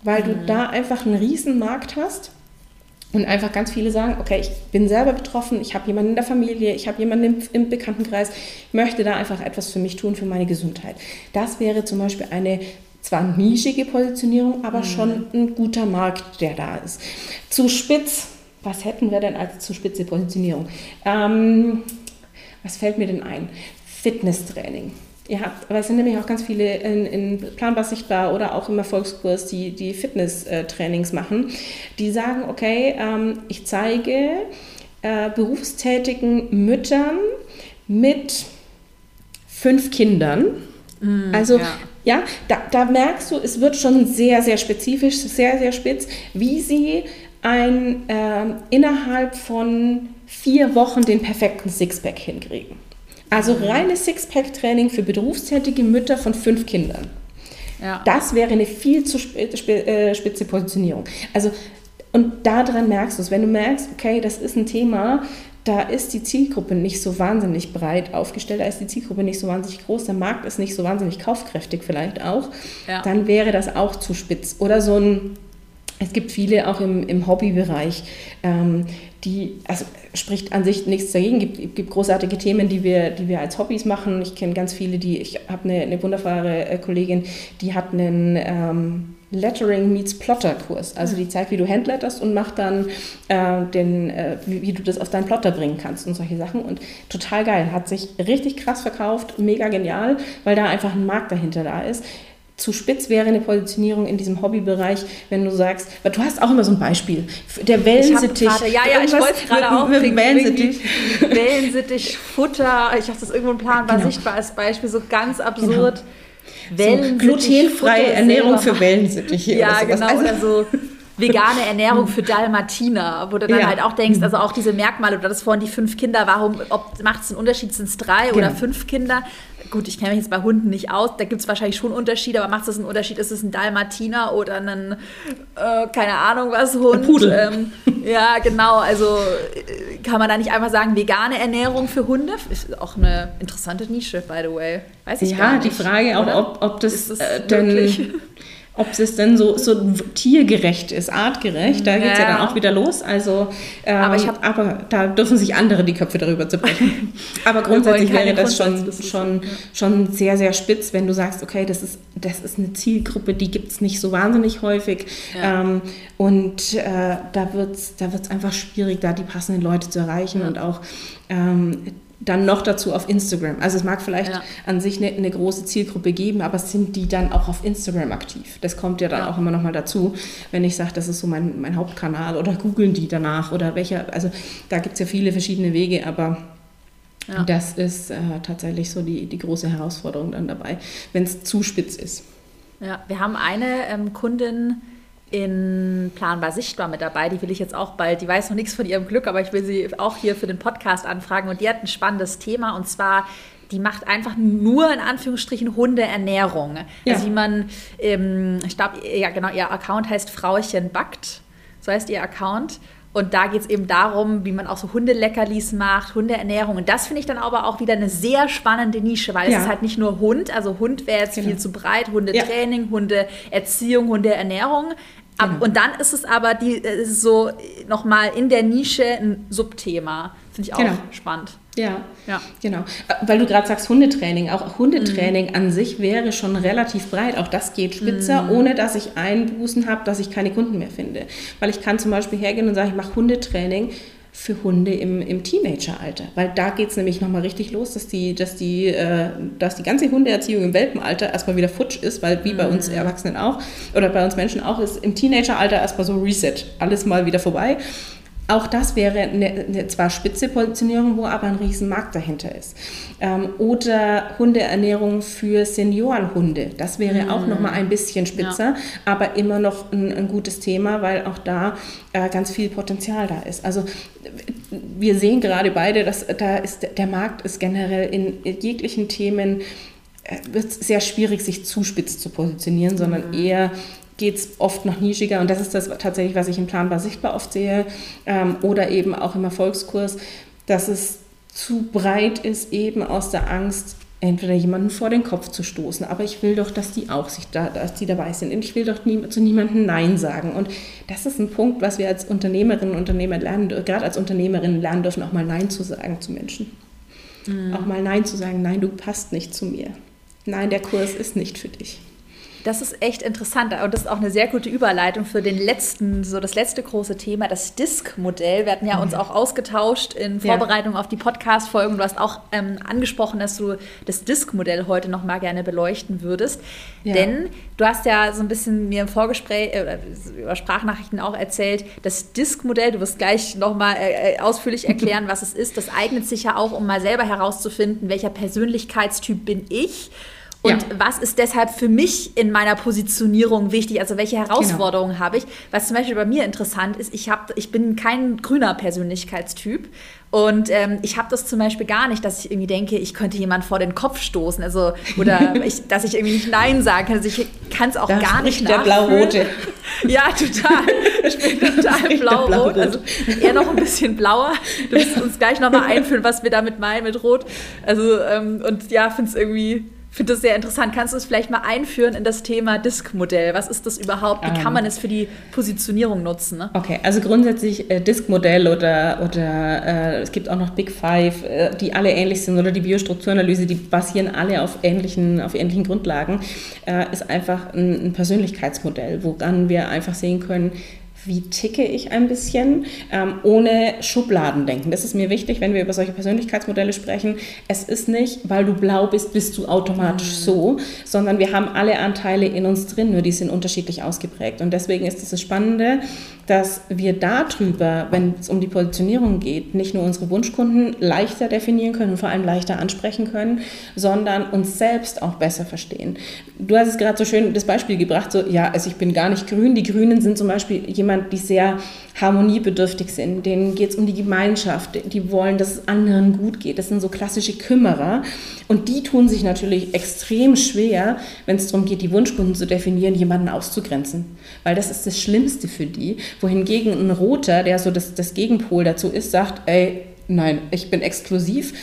Weil mhm. du da einfach einen riesen Markt hast und einfach ganz viele sagen, okay, ich bin selber betroffen, ich habe jemanden in der Familie, ich habe jemanden im, im, Bekanntenkreis, ich möchte da einfach etwas für mich tun, für meine Gesundheit. Das wäre zum Beispiel eine zwar nischige Positionierung, aber mhm. schon ein guter Markt, der da ist. Zu spitz, was hätten wir denn als zu spitze Positionierung? Ähm, was fällt mir denn ein? Fitnesstraining. Ihr habt, aber es sind nämlich auch ganz viele in, in Planbar Sichtbar oder auch im Erfolgskurs, die, die Fitness-Trainings machen, die sagen, okay, ähm, ich zeige äh, berufstätigen Müttern mit fünf Kindern. Mm, also ja, ja da, da, merkst du, es wird schon sehr, sehr spezifisch, sehr, sehr spitz, wie sie ein, äh, innerhalb von vier Wochen den perfekten Sixpack hinkriegen. Also mhm. reines Sixpack-Training für berufstätige Mütter von fünf Kindern. Ja. Das wäre eine viel zu äh, spitze Positionierung. Also, und daran merkst du es, wenn du merkst, okay, das ist ein Thema, da ist die Zielgruppe nicht so wahnsinnig breit aufgestellt, da ist die Zielgruppe nicht so wahnsinnig groß, der Markt ist nicht so wahnsinnig kaufkräftig vielleicht auch, ja. dann wäre das auch zu spitz. Oder so ein, es gibt viele auch im, im Hobbybereich, ähm, die, also spricht an sich nichts dagegen, gibt, gibt großartige Themen, die wir, die wir als Hobbys machen. Ich kenne ganz viele, die, ich habe eine, eine wunderbare äh, Kollegin, die hat einen ähm, Lettering meets Plotter Kurs. Also die zeigt, wie du handletterst und macht dann äh, den, äh, wie, wie, du das auf deinen Plotter bringen kannst und solche Sachen. Und total geil. Hat sich richtig krass verkauft, mega genial, weil da einfach ein Markt dahinter da ist zu spitz wäre eine Positionierung in diesem Hobbybereich, wenn du sagst, weil du hast auch immer so ein Beispiel. Der Wellensittich. Grade, ja, ja, ich wollte gerade auch mit, Wellensittich. Wellensittich, Futter. Ich habe das irgendwo im Plan, war genau. sichtbar als Beispiel, so ganz absurd. Genau. So, glutenfreie Ernährung für Wellensittiche. Ja, oder genau. Also, oder so vegane Ernährung für Dalmatiner, wo du dann ja. halt auch denkst, also auch diese Merkmale, du hattest vorhin die fünf Kinder, warum macht es einen Unterschied, sind es drei genau. oder fünf Kinder? Gut, ich kenne mich jetzt bei Hunden nicht aus, da gibt es wahrscheinlich schon Unterschiede, aber macht es einen Unterschied, ist es ein Dalmatiner oder ein, äh, keine Ahnung was, Hund? Ein Pudel. Ähm, ja, genau, also äh, kann man da nicht einfach sagen, vegane Ernährung für Hunde? Ist auch eine interessante Nische, by the way. Weiß ich ja, gar nicht. Ja, die Frage auch, ob, ob das, das äh, denn ob es denn so, so tiergerecht ist, artgerecht. Da geht es ja. ja. dann auch wieder los. Also, ähm, aber, hab, aber da dürfen sich andere die Köpfe darüber zerbrechen. aber grundsätzlich wäre das schon, schon, schon sehr, sehr spitz, wenn du sagst, okay, das ist, das ist eine Zielgruppe, die gibt es nicht so wahnsinnig häufig. Ja. Ähm, und äh, da wird es da wird's einfach schwierig, da die passenden Leute zu erreichen ja. und auch ähm, dann noch dazu auf Instagram. Also es mag vielleicht ja. an sich eine, eine, große Zielgruppe geben, aber sind die dann auch auf Instagram aktiv? Das kommt ja dann ja. auch immer noch mal dazu, wenn ich sage, das ist so mein, mein Hauptkanal oder googeln die danach oder welcher, also da gibt es ja viele verschiedene Wege, aber ja. das ist äh, tatsächlich so die, die große Herausforderung dann dabei, wenn es zu spitz ist. Ja, wir haben eine ähm, Kundin, in Planbar Sichtbar mit dabei. Die will ich jetzt auch bald, die weiß noch nichts von ihrem Glück, aber ich will sie auch hier für den Podcast anfragen. Und die hat ein spannendes Thema und zwar die macht einfach nur in Anführungsstrichen Hundeernährung. Ja. Also wie man, ähm, ich glaube, ja genau, ihr Account heißt Frauchen backt, so heißt ihr Account. Und da geht es eben darum, wie man auch so Hundeleckerlis macht, Hundeernährung. Und das finde ich dann aber auch wieder eine sehr spannende Nische, weil ja. es ist halt nicht nur Hund, also Hund wäre jetzt genau. viel zu breit, Hundetraining, ja. Hundeerziehung, Hundeernährung, Ab, genau. Und dann ist es aber die, ist so nochmal in der Nische ein Subthema. Finde ich auch genau. spannend. Ja, ja, genau. Äh, weil du gerade sagst Hundetraining. Auch Hundetraining mhm. an sich wäre schon relativ breit. Auch das geht spitzer, mhm. ohne dass ich Einbußen habe, dass ich keine Kunden mehr finde. Weil ich kann zum Beispiel hergehen und sagen, ich mache Hundetraining für Hunde im, im Teenageralter. Weil da geht es nämlich nochmal richtig los, dass die, dass, die, äh, dass die ganze Hundeerziehung im Welpenalter erstmal wieder futsch ist, weil wie bei uns mhm. Erwachsenen auch oder bei uns Menschen auch ist im Teenageralter erstmal so Reset, alles mal wieder vorbei. Auch das wäre eine, eine zwar spitze Positionierung, wo aber ein Riesenmarkt dahinter ist. Ähm, oder Hundeernährung für Seniorenhunde. Das wäre mm. auch noch mal ein bisschen spitzer, ja. aber immer noch ein, ein, gutes Thema, weil auch da äh, ganz viel Potenzial da ist. Also wir sehen gerade beide, dass da ist der Markt ist generell in jeglichen Themen äh, wird sehr schwierig, sich zu spitz zu positionieren, sondern mhm. eher geht es oft noch nischiger und das ist das tatsächlich, was ich im Planbar sichtbar oft sehe ähm, oder eben auch im Erfolgskurs, dass es zu breit ist, eben aus der Angst, entweder jemanden vor den Kopf zu stoßen, aber ich will doch, dass die auch sich da, dass die dabei sind und ich will doch nie, zu niemandem Nein sagen und das ist ein Punkt, was wir als Unternehmerinnen und Unternehmer lernen, gerade als Unternehmerinnen lernen dürfen, auch mal Nein zu sagen zu Menschen. Mhm. Auch mal Nein zu sagen, nein, du passt nicht zu mir. Nein, der Kurs ist nicht für dich. Das ist echt interessant und das ist auch eine sehr gute Überleitung für den letzten, so das letzte große Thema, das Disk-Modell. Wir hatten ja uns auch ausgetauscht in Vorbereitung ja. auf die Podcast-Folgen. Du hast auch ähm, angesprochen, dass du das Disk-Modell heute noch mal gerne beleuchten würdest. Ja. Denn du hast ja so ein bisschen mir im Vorgespräch äh, über Sprachnachrichten auch erzählt, das Disk-Modell, du wirst gleich noch mal äh, äh ausführlich erklären, was es ist. Das eignet sich ja auch, um mal selber herauszufinden, welcher Persönlichkeitstyp bin ich und ja. was ist deshalb für mich in meiner Positionierung wichtig? Also welche Herausforderungen genau. habe ich? Was zum Beispiel bei mir interessant ist, ich, hab, ich bin kein grüner Persönlichkeitstyp. Und ähm, ich habe das zum Beispiel gar nicht, dass ich irgendwie denke, ich könnte jemand vor den Kopf stoßen. Also, oder ich, dass ich irgendwie nicht Nein sagen kann. Also ich kann es auch da gar nicht der Blau-Rote. Ja, total. Ich bin total blau-rot. Also eher noch ein bisschen blauer. Du musst uns gleich nochmal einführen, was wir damit meinen mit Rot. Also, ähm, und ja, finde es irgendwie finde das sehr interessant. Kannst du es vielleicht mal einführen in das Thema Disk-Modell? Was ist das überhaupt? Wie kann ähm. man es für die Positionierung nutzen? Ne? Okay, also grundsätzlich äh, Disk-Modell oder, oder äh, es gibt auch noch Big Five, äh, die alle ähnlich sind oder die Biostrukturanalyse, die basieren alle auf ähnlichen, auf ähnlichen Grundlagen, äh, ist einfach ein, ein Persönlichkeitsmodell, woran wir einfach sehen können, wie ticke ich ein bisschen, ähm, ohne Schubladendenken. Das ist mir wichtig, wenn wir über solche Persönlichkeitsmodelle sprechen. Es ist nicht, weil du blau bist, bist du automatisch mhm. so, sondern wir haben alle Anteile in uns drin, nur die sind unterschiedlich ausgeprägt. Und deswegen ist es das Spannende, dass wir darüber, wenn es um die Positionierung geht, nicht nur unsere Wunschkunden leichter definieren können und vor allem leichter ansprechen können, sondern uns selbst auch besser verstehen. Du hast es gerade so schön das Beispiel gebracht, so ja, also ich bin gar nicht grün. Die Grünen sind zum Beispiel jemand, die sehr harmoniebedürftig sind, denen geht es um die Gemeinschaft, die wollen, dass es anderen gut geht. Das sind so klassische Kümmerer und die tun sich natürlich extrem schwer, wenn es darum geht, die Wunschkunden zu definieren, jemanden auszugrenzen, weil das ist das Schlimmste für die. Wohingegen ein Roter, der so das, das Gegenpol dazu ist, sagt, ey, nein, ich bin exklusiv,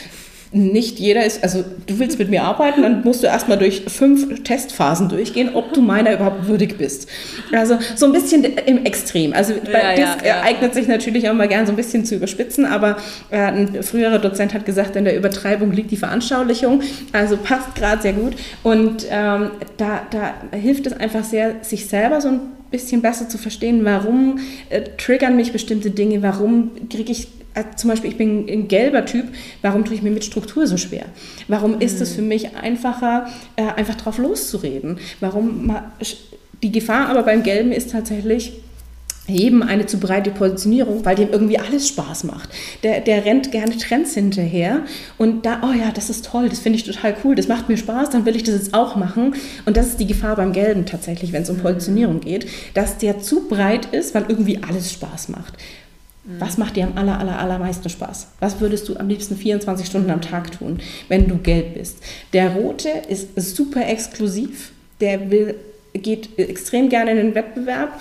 nicht jeder ist, also du willst mit mir arbeiten, dann musst du erstmal durch fünf Testphasen durchgehen, ob du meiner überhaupt würdig bist. Also so ein bisschen im Extrem. Also bei ja, Disk ja, ja, eignet sich natürlich auch mal gern so ein bisschen zu überspitzen, aber äh, ein früherer Dozent hat gesagt, in der Übertreibung liegt die Veranschaulichung. Also passt gerade sehr gut. Und ähm, da, da hilft es einfach sehr, sich selber so ein bisschen besser zu verstehen, warum äh, triggern mich bestimmte Dinge, warum kriege ich äh, zum Beispiel, ich bin ein gelber Typ, warum tue ich mir mit Struktur so schwer? Warum ist es mhm. für mich einfacher, äh, einfach drauf loszureden? Warum die Gefahr aber beim Gelben ist tatsächlich, eben eine zu breite Positionierung, weil dem irgendwie alles Spaß macht. Der, der rennt gerne Trends hinterher und da, oh ja, das ist toll, das finde ich total cool, das macht mir Spaß, dann will ich das jetzt auch machen. Und das ist die Gefahr beim Gelben tatsächlich, wenn es um mhm. Positionierung geht, dass der zu breit ist, weil irgendwie alles Spaß macht. Was macht dir am aller, aller, allermeisten Spaß? Was würdest du am liebsten 24 Stunden am Tag tun, wenn du gelb bist? Der rote ist super exklusiv. Der will, geht extrem gerne in den Wettbewerb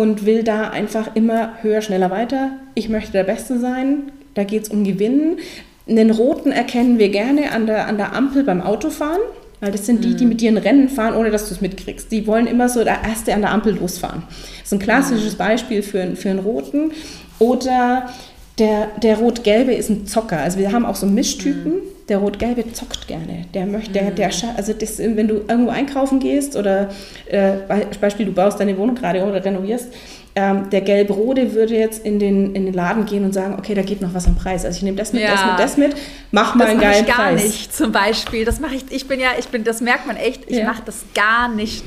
und will da einfach immer höher, schneller weiter. Ich möchte der Beste sein. Da geht es um Gewinnen. Den roten erkennen wir gerne an der, an der Ampel beim Autofahren. Weil das sind die, die mhm. mit dir ein Rennen fahren, ohne dass du es mitkriegst. Die wollen immer so der Erste an der Ampel losfahren. Das ist ein klassisches mhm. Beispiel für, für einen Roten. Oder der, der Rot-Gelbe ist ein Zocker. Also wir haben auch so Mischtypen. Mhm. Der Rot-Gelbe zockt gerne. Der möchte, der, der, also das, wenn du irgendwo einkaufen gehst oder äh, Beispiel, du baust deine Wohnung gerade oder renovierst, ähm, der Gelb-Rote würde jetzt in den, in den Laden gehen und sagen, okay, da geht noch was am Preis. Also ich nehme das mit, ja. das mit, das mit, mach mal das einen geilen Preis. Das mache ich gar nicht, zum Beispiel. Das mache ich, ich bin ja, ich bin, das merkt man echt, ich ja. mache das gar nicht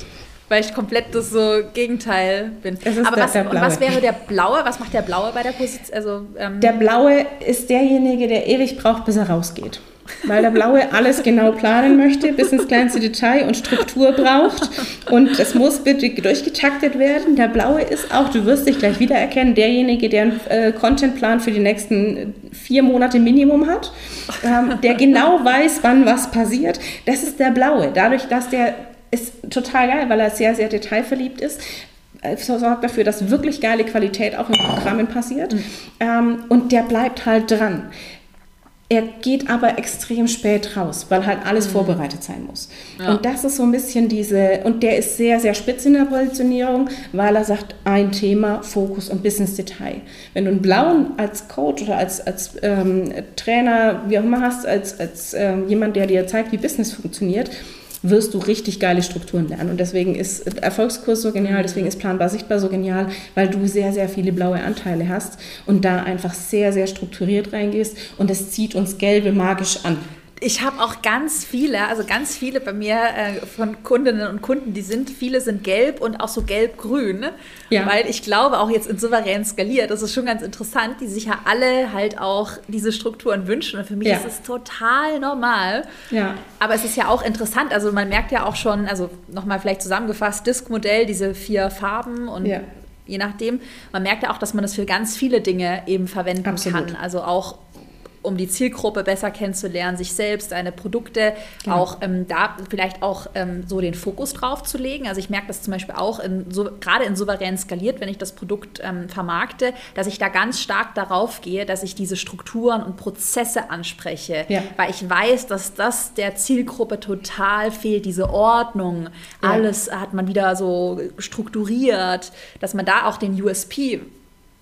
weil ich komplett das so Gegenteil bin. Aber der, was, der was, wäre der Blaue? Was macht der Blaue bei der Position? Also, ähm der Blaue ist derjenige, der ewig braucht, bis er rausgeht. Weil der Blaue alles genau planen möchte, bis ins kleinste Detail und Struktur braucht. Und es muss bitte durchgetaktet werden. Der Blaue ist auch, du wirst dich gleich wiedererkennen, derjenige, der einen äh, Contentplan für die nächsten vier Monate Minimum hat, ähm, der genau weiß, wann was passiert. Das ist der Blaue. Dadurch, dass der ist total geil, weil er sehr, sehr detailverliebt ist. Sorgt dafür, dass wirklich geile Qualität auch in Programmen passiert. Mhm. Ähm, und der bleibt halt dran. Er geht aber extrem spät raus, weil halt alles mhm. vorbereitet sein muss. Ja. Und das ist so ein bisschen diese, und der ist sehr, sehr spitz in der Positionierung, weil er sagt, ein Thema, Fokus und Business-Detail. Wenn du einen blauen als Coach oder als, als ähm, Trainer, wie auch immer hast, als, als ähm, jemand, der dir zeigt, wie Business funktioniert, wirst du richtig geile Strukturen lernen. Und deswegen ist Erfolgskurs so genial, deswegen ist Planbar Sichtbar so genial, weil du sehr, sehr viele blaue Anteile hast und da einfach sehr, sehr strukturiert reingehst und es zieht uns Gelbe magisch an. Ich habe auch ganz viele, also ganz viele bei mir äh, von Kundinnen und Kunden, die sind, viele sind gelb und auch so gelb-grün, ja. weil ich glaube, auch jetzt in souverän skaliert, das ist schon ganz interessant, die sich ja alle halt auch diese Strukturen wünschen und für mich ja. ist es total normal. Ja. Aber es ist ja auch interessant, also man merkt ja auch schon, also nochmal vielleicht zusammengefasst, Disk-Modell, diese vier Farben und ja je nachdem. Man merkt ja auch, dass man das für ganz viele Dinge eben verwenden Absolut. kann. Also auch um die Zielgruppe besser kennenzulernen, sich selbst, seine Produkte, genau. auch ähm, da vielleicht auch ähm, so den Fokus drauf zu legen. Also ich merke das zum Beispiel auch in, so, gerade in souverän skaliert, wenn ich das Produkt ähm, vermarkte, dass ich da ganz stark darauf gehe, dass ich diese Strukturen und Prozesse anspreche, ja. weil ich weiß, dass das der Zielgruppe total fehlt, diese Ordnung. Ja. Alles hat man wieder so strukturiert, dass man da auch den USP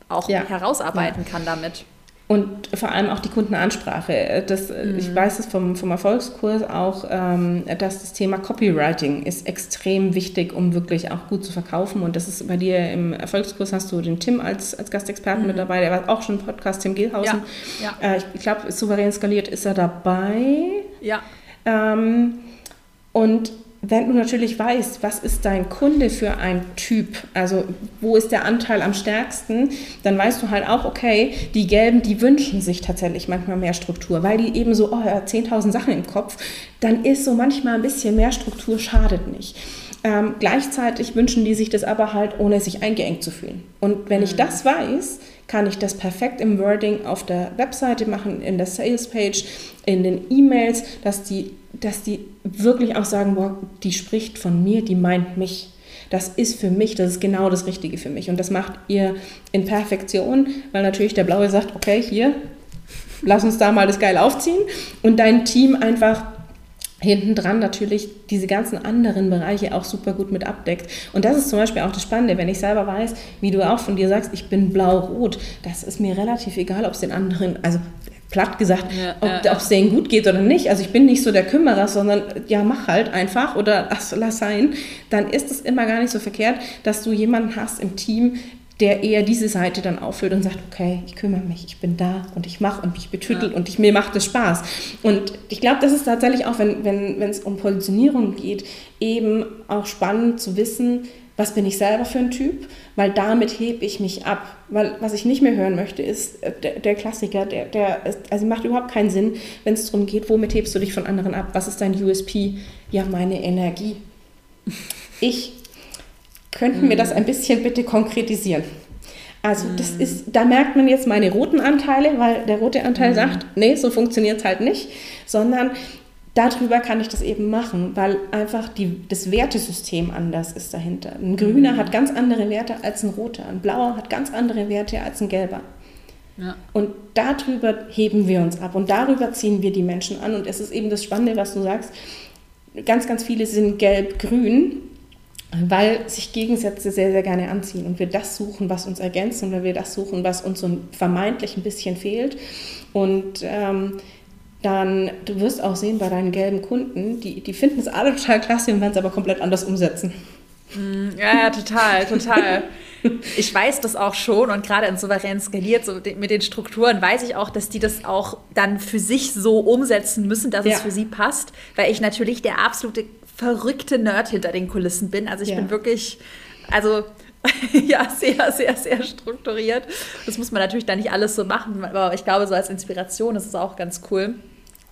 auch ja. herausarbeiten kann damit. Und vor allem auch die Kundenansprache. Das, mhm. Ich weiß es vom, vom Erfolgskurs auch, ähm, dass das Thema Copywriting ist extrem wichtig, um wirklich auch gut zu verkaufen. Und das ist bei dir im Erfolgskurs hast du den Tim als, als Gastexperten mhm. mit dabei, der war auch schon im Podcast, Tim Gehlhausen. Ja, ja. Äh, ich, glaube, souverän skaliert ist er dabei. Ja. Ähm, und wenn du natürlich weißt, was ist dein Kunde für ein Typ, also wo ist der Anteil am stärksten, dann weißt du halt auch, okay, die Gelben, die wünschen sich tatsächlich manchmal mehr Struktur, weil die eben so, oh, hat 10.000 Sachen im Kopf, dann ist so manchmal ein bisschen mehr Struktur schadet nicht. Ähm, gleichzeitig wünschen die sich das aber halt, ohne sich eingeengt zu fühlen. Und wenn ich mhm. das weiß, kann ich das perfekt im Wording auf der Webseite machen, in der Sales Page, in den E-Mails, dass die dass die wirklich auch sagen, boah, die spricht von mir, die meint mich. Das ist für mich, das ist genau das Richtige für mich. Und das macht ihr in Perfektion, weil natürlich der Blaue sagt, okay, hier, lass uns da mal das geil aufziehen. Und dein Team einfach hinten dran natürlich diese ganzen anderen Bereiche auch super gut mit abdeckt. Und das ist zum Beispiel auch das Spannende, wenn ich selber weiß, wie du auch von dir sagst, ich bin blau-rot, das ist mir relativ egal, ob es den anderen, also platt gesagt, ja, ob ja, es denen gut geht oder nicht. Also ich bin nicht so der Kümmerer, sondern ja, mach halt einfach oder lass, lass sein. Dann ist es immer gar nicht so verkehrt, dass du jemanden hast im Team, der eher diese Seite dann auffüllt und sagt, okay, ich kümmere mich, ich bin da und ich mache und mich betüttelt ja. und ich, mir macht es Spaß. Und ich glaube, das ist tatsächlich auch, wenn es wenn, um Positionierung geht, eben auch spannend zu wissen, was bin ich selber für ein Typ, weil damit hebe ich mich ab. Weil was ich nicht mehr hören möchte, ist äh, der, der Klassiker, der, der ist, also macht überhaupt keinen Sinn, wenn es darum geht, womit hebst du dich von anderen ab? Was ist dein USP? Ja, meine Energie. Ich könnten wir das ein bisschen bitte konkretisieren. Also das mhm. ist, da merkt man jetzt meine roten Anteile, weil der rote Anteil mhm. sagt, nee, so funktioniert es halt nicht, sondern darüber kann ich das eben machen, weil einfach die, das Wertesystem anders ist dahinter. Ein grüner mhm. hat ganz andere Werte als ein roter, ein blauer hat ganz andere Werte als ein gelber. Ja. Und darüber heben wir uns ab und darüber ziehen wir die Menschen an. Und es ist eben das Spannende, was du sagst. Ganz, ganz viele sind gelb-grün, weil sich Gegensätze sehr, sehr gerne anziehen und wir das suchen, was uns ergänzt und weil wir das suchen, was uns so vermeintlich ein bisschen fehlt. Und ähm, dann, du wirst auch sehen bei deinen gelben Kunden, die, die finden es alle total klasse und werden es aber komplett anders umsetzen. Mm, ja, ja, total, total. Ich weiß das auch schon und gerade in souverän skaliert, so mit den Strukturen, weiß ich auch, dass die das auch dann für sich so umsetzen müssen, dass ja. es für sie passt, weil ich natürlich der absolute verrückte Nerd hinter den Kulissen bin. Also ich ja. bin wirklich, also ja, sehr, sehr, sehr strukturiert. Das muss man natürlich dann nicht alles so machen, aber ich glaube, so als Inspiration ist es auch ganz cool.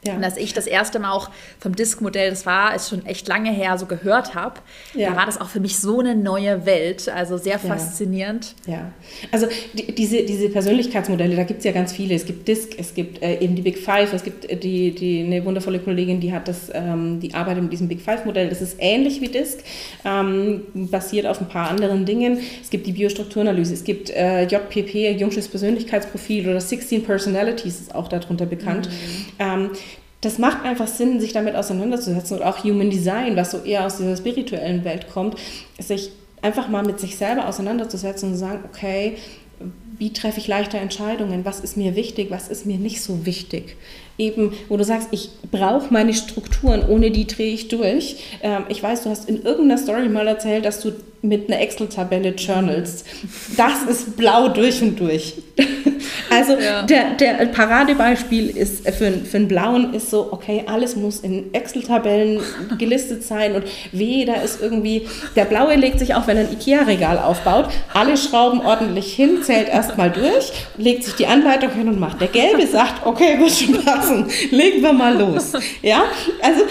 Ja. Und dass ich das erste Mal auch vom Disk-Modell, das war, ist schon echt lange her, so gehört habe, ja. da war das auch für mich so eine neue Welt. Also sehr ja. faszinierend. Ja, also die, diese, diese Persönlichkeitsmodelle, da gibt es ja ganz viele. Es gibt Disk, es gibt äh, eben die Big Five, es gibt äh, die, die, eine wundervolle Kollegin, die hat das, ähm, die arbeitet mit diesem Big Five-Modell. Das ist ähnlich wie Disk, ähm, basiert auf ein paar anderen Dingen. Es gibt die Biostrukturanalyse, es gibt äh, JPP, Jungsches Persönlichkeitsprofil oder 16 Personalities ist auch darunter bekannt. Mhm. Ähm, das macht einfach Sinn, sich damit auseinanderzusetzen und auch Human Design, was so eher aus dieser spirituellen Welt kommt, sich einfach mal mit sich selber auseinanderzusetzen und zu sagen, okay, wie treffe ich leichter Entscheidungen, was ist mir wichtig, was ist mir nicht so wichtig. Eben, wo du sagst, ich brauche meine Strukturen, ohne die drehe ich durch. Ähm, ich weiß, du hast in irgendeiner Story mal erzählt, dass du mit einer Excel-Tabelle journalst. Das ist blau durch und durch. Also ja. der, der Paradebeispiel ist äh, für, für einen blauen ist so, okay, alles muss in Excel-Tabellen gelistet sein und weh, da ist irgendwie, der blaue legt sich auch, wenn er ein Ikea-Regal aufbaut, alle Schrauben ordentlich hin, zählt erstmal durch, legt sich die Anleitung hin und macht. Der gelbe sagt, okay, wird schon passen, legen wir mal los. Ja, also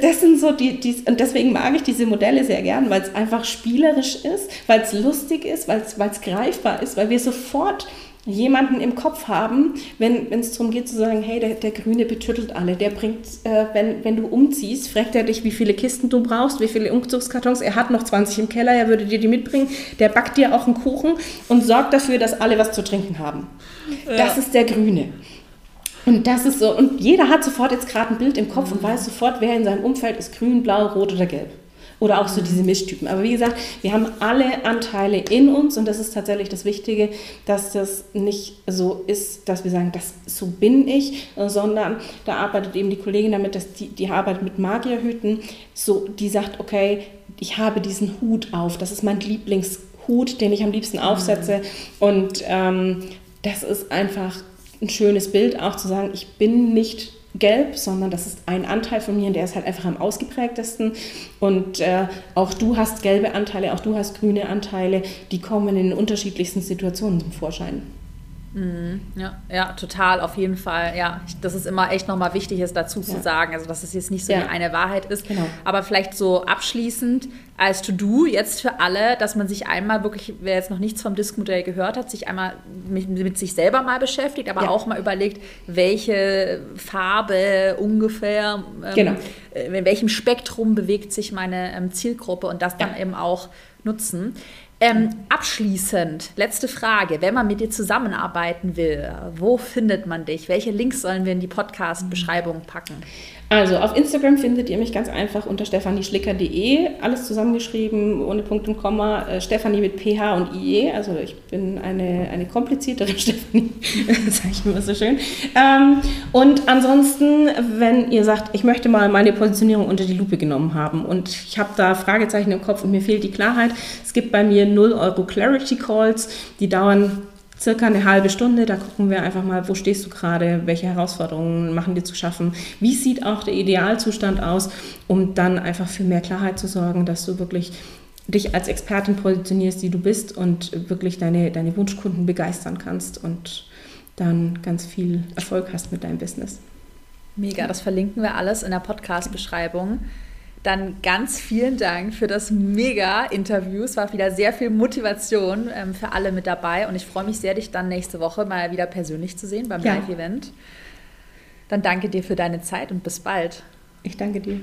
das sind so die, die und deswegen mag ich diese Modelle sehr gern, weil es einfach spielerisch ist, weil es lustig ist, weil es greifbar ist, weil wir sofort jemanden im Kopf haben, wenn es darum geht zu sagen, hey, der, der Grüne betüttelt alle, der bringt, äh, wenn, wenn du umziehst, fragt er dich, wie viele Kisten du brauchst, wie viele Umzugskartons, er hat noch 20 im Keller, er würde dir die mitbringen, der backt dir auch einen Kuchen und sorgt dafür, dass alle was zu trinken haben. Ja. Das ist der Grüne. Und das ist so, und jeder hat sofort jetzt gerade ein Bild im Kopf mhm. und weiß sofort, wer in seinem Umfeld ist grün, blau, rot oder gelb. Oder auch so diese Mischtypen. Aber wie gesagt, wir haben alle Anteile in uns und das ist tatsächlich das Wichtige, dass das nicht so ist, dass wir sagen, das so bin ich, sondern da arbeitet eben die Kollegin damit, dass die, die arbeitet mit Magierhüten, so, die sagt, okay, ich habe diesen Hut auf, das ist mein Lieblingshut, den ich am liebsten aufsetze. Und ähm, das ist einfach ein schönes Bild, auch zu sagen, ich bin nicht gelb, sondern das ist ein Anteil von mir und der ist halt einfach am ausgeprägtesten. Und äh, auch du hast gelbe Anteile, auch du hast grüne Anteile, die kommen in unterschiedlichsten Situationen zum Vorschein. Mhm. Ja, ja, total, auf jeden Fall. Ja, das ist immer echt nochmal wichtig, es dazu ja. zu sagen. Also, dass es jetzt nicht so ja. eine Wahrheit ist. Genau. Aber vielleicht so abschließend als To-Do jetzt für alle, dass man sich einmal wirklich, wer jetzt noch nichts vom Disk-Modell gehört hat, sich einmal mit, mit, sich selber mal beschäftigt, aber ja. auch mal überlegt, welche Farbe ungefähr, ähm, genau. Äh, in welchem Spektrum bewegt sich meine ähm, Zielgruppe und das dann eben auch nutzen. Ähm, abschließend, letzte Frage. Wenn man mit dir zusammenarbeiten will, wo findet man dich? Welche Links sollen wir in die Podcast-Beschreibung packen? Also auf Instagram findet ihr mich ganz einfach unter stefanieschlicker.de, alles zusammengeschrieben, ohne Punkt und Komma, äh, Stefanie mit PH und IE, also ich bin eine, eine kompliziertere Stefanie, sage ich immer so schön. Ähm, und ansonsten, wenn ihr sagt, ich möchte mal meine Positionierung unter die Lupe genommen haben und ich habe da Fragezeichen im Kopf und mir fehlt die Klarheit, es gibt bei mir 0 Euro Clarity Calls, die dauern circa eine halbe Stunde. Da gucken wir einfach mal, wo stehst du gerade, welche Herausforderungen machen dir zu schaffen, wie sieht auch der Idealzustand aus, um dann einfach für mehr Klarheit zu sorgen, dass du wirklich dich als Expertin positionierst, die du bist und wirklich deine, deine Wunschkunden begeistern kannst und dann ganz viel Erfolg hast mit deinem Business. Mega, das verlinken wir alles in der Podcast-Beschreibung. Dann ganz vielen Dank für das Mega-Interview. Es war wieder sehr viel Motivation ähm, für alle mit dabei und ich freue mich sehr, dich dann nächste Woche mal wieder persönlich zu sehen beim ja. Live-Event. Dann danke dir für deine Zeit und bis bald. Ich danke dir.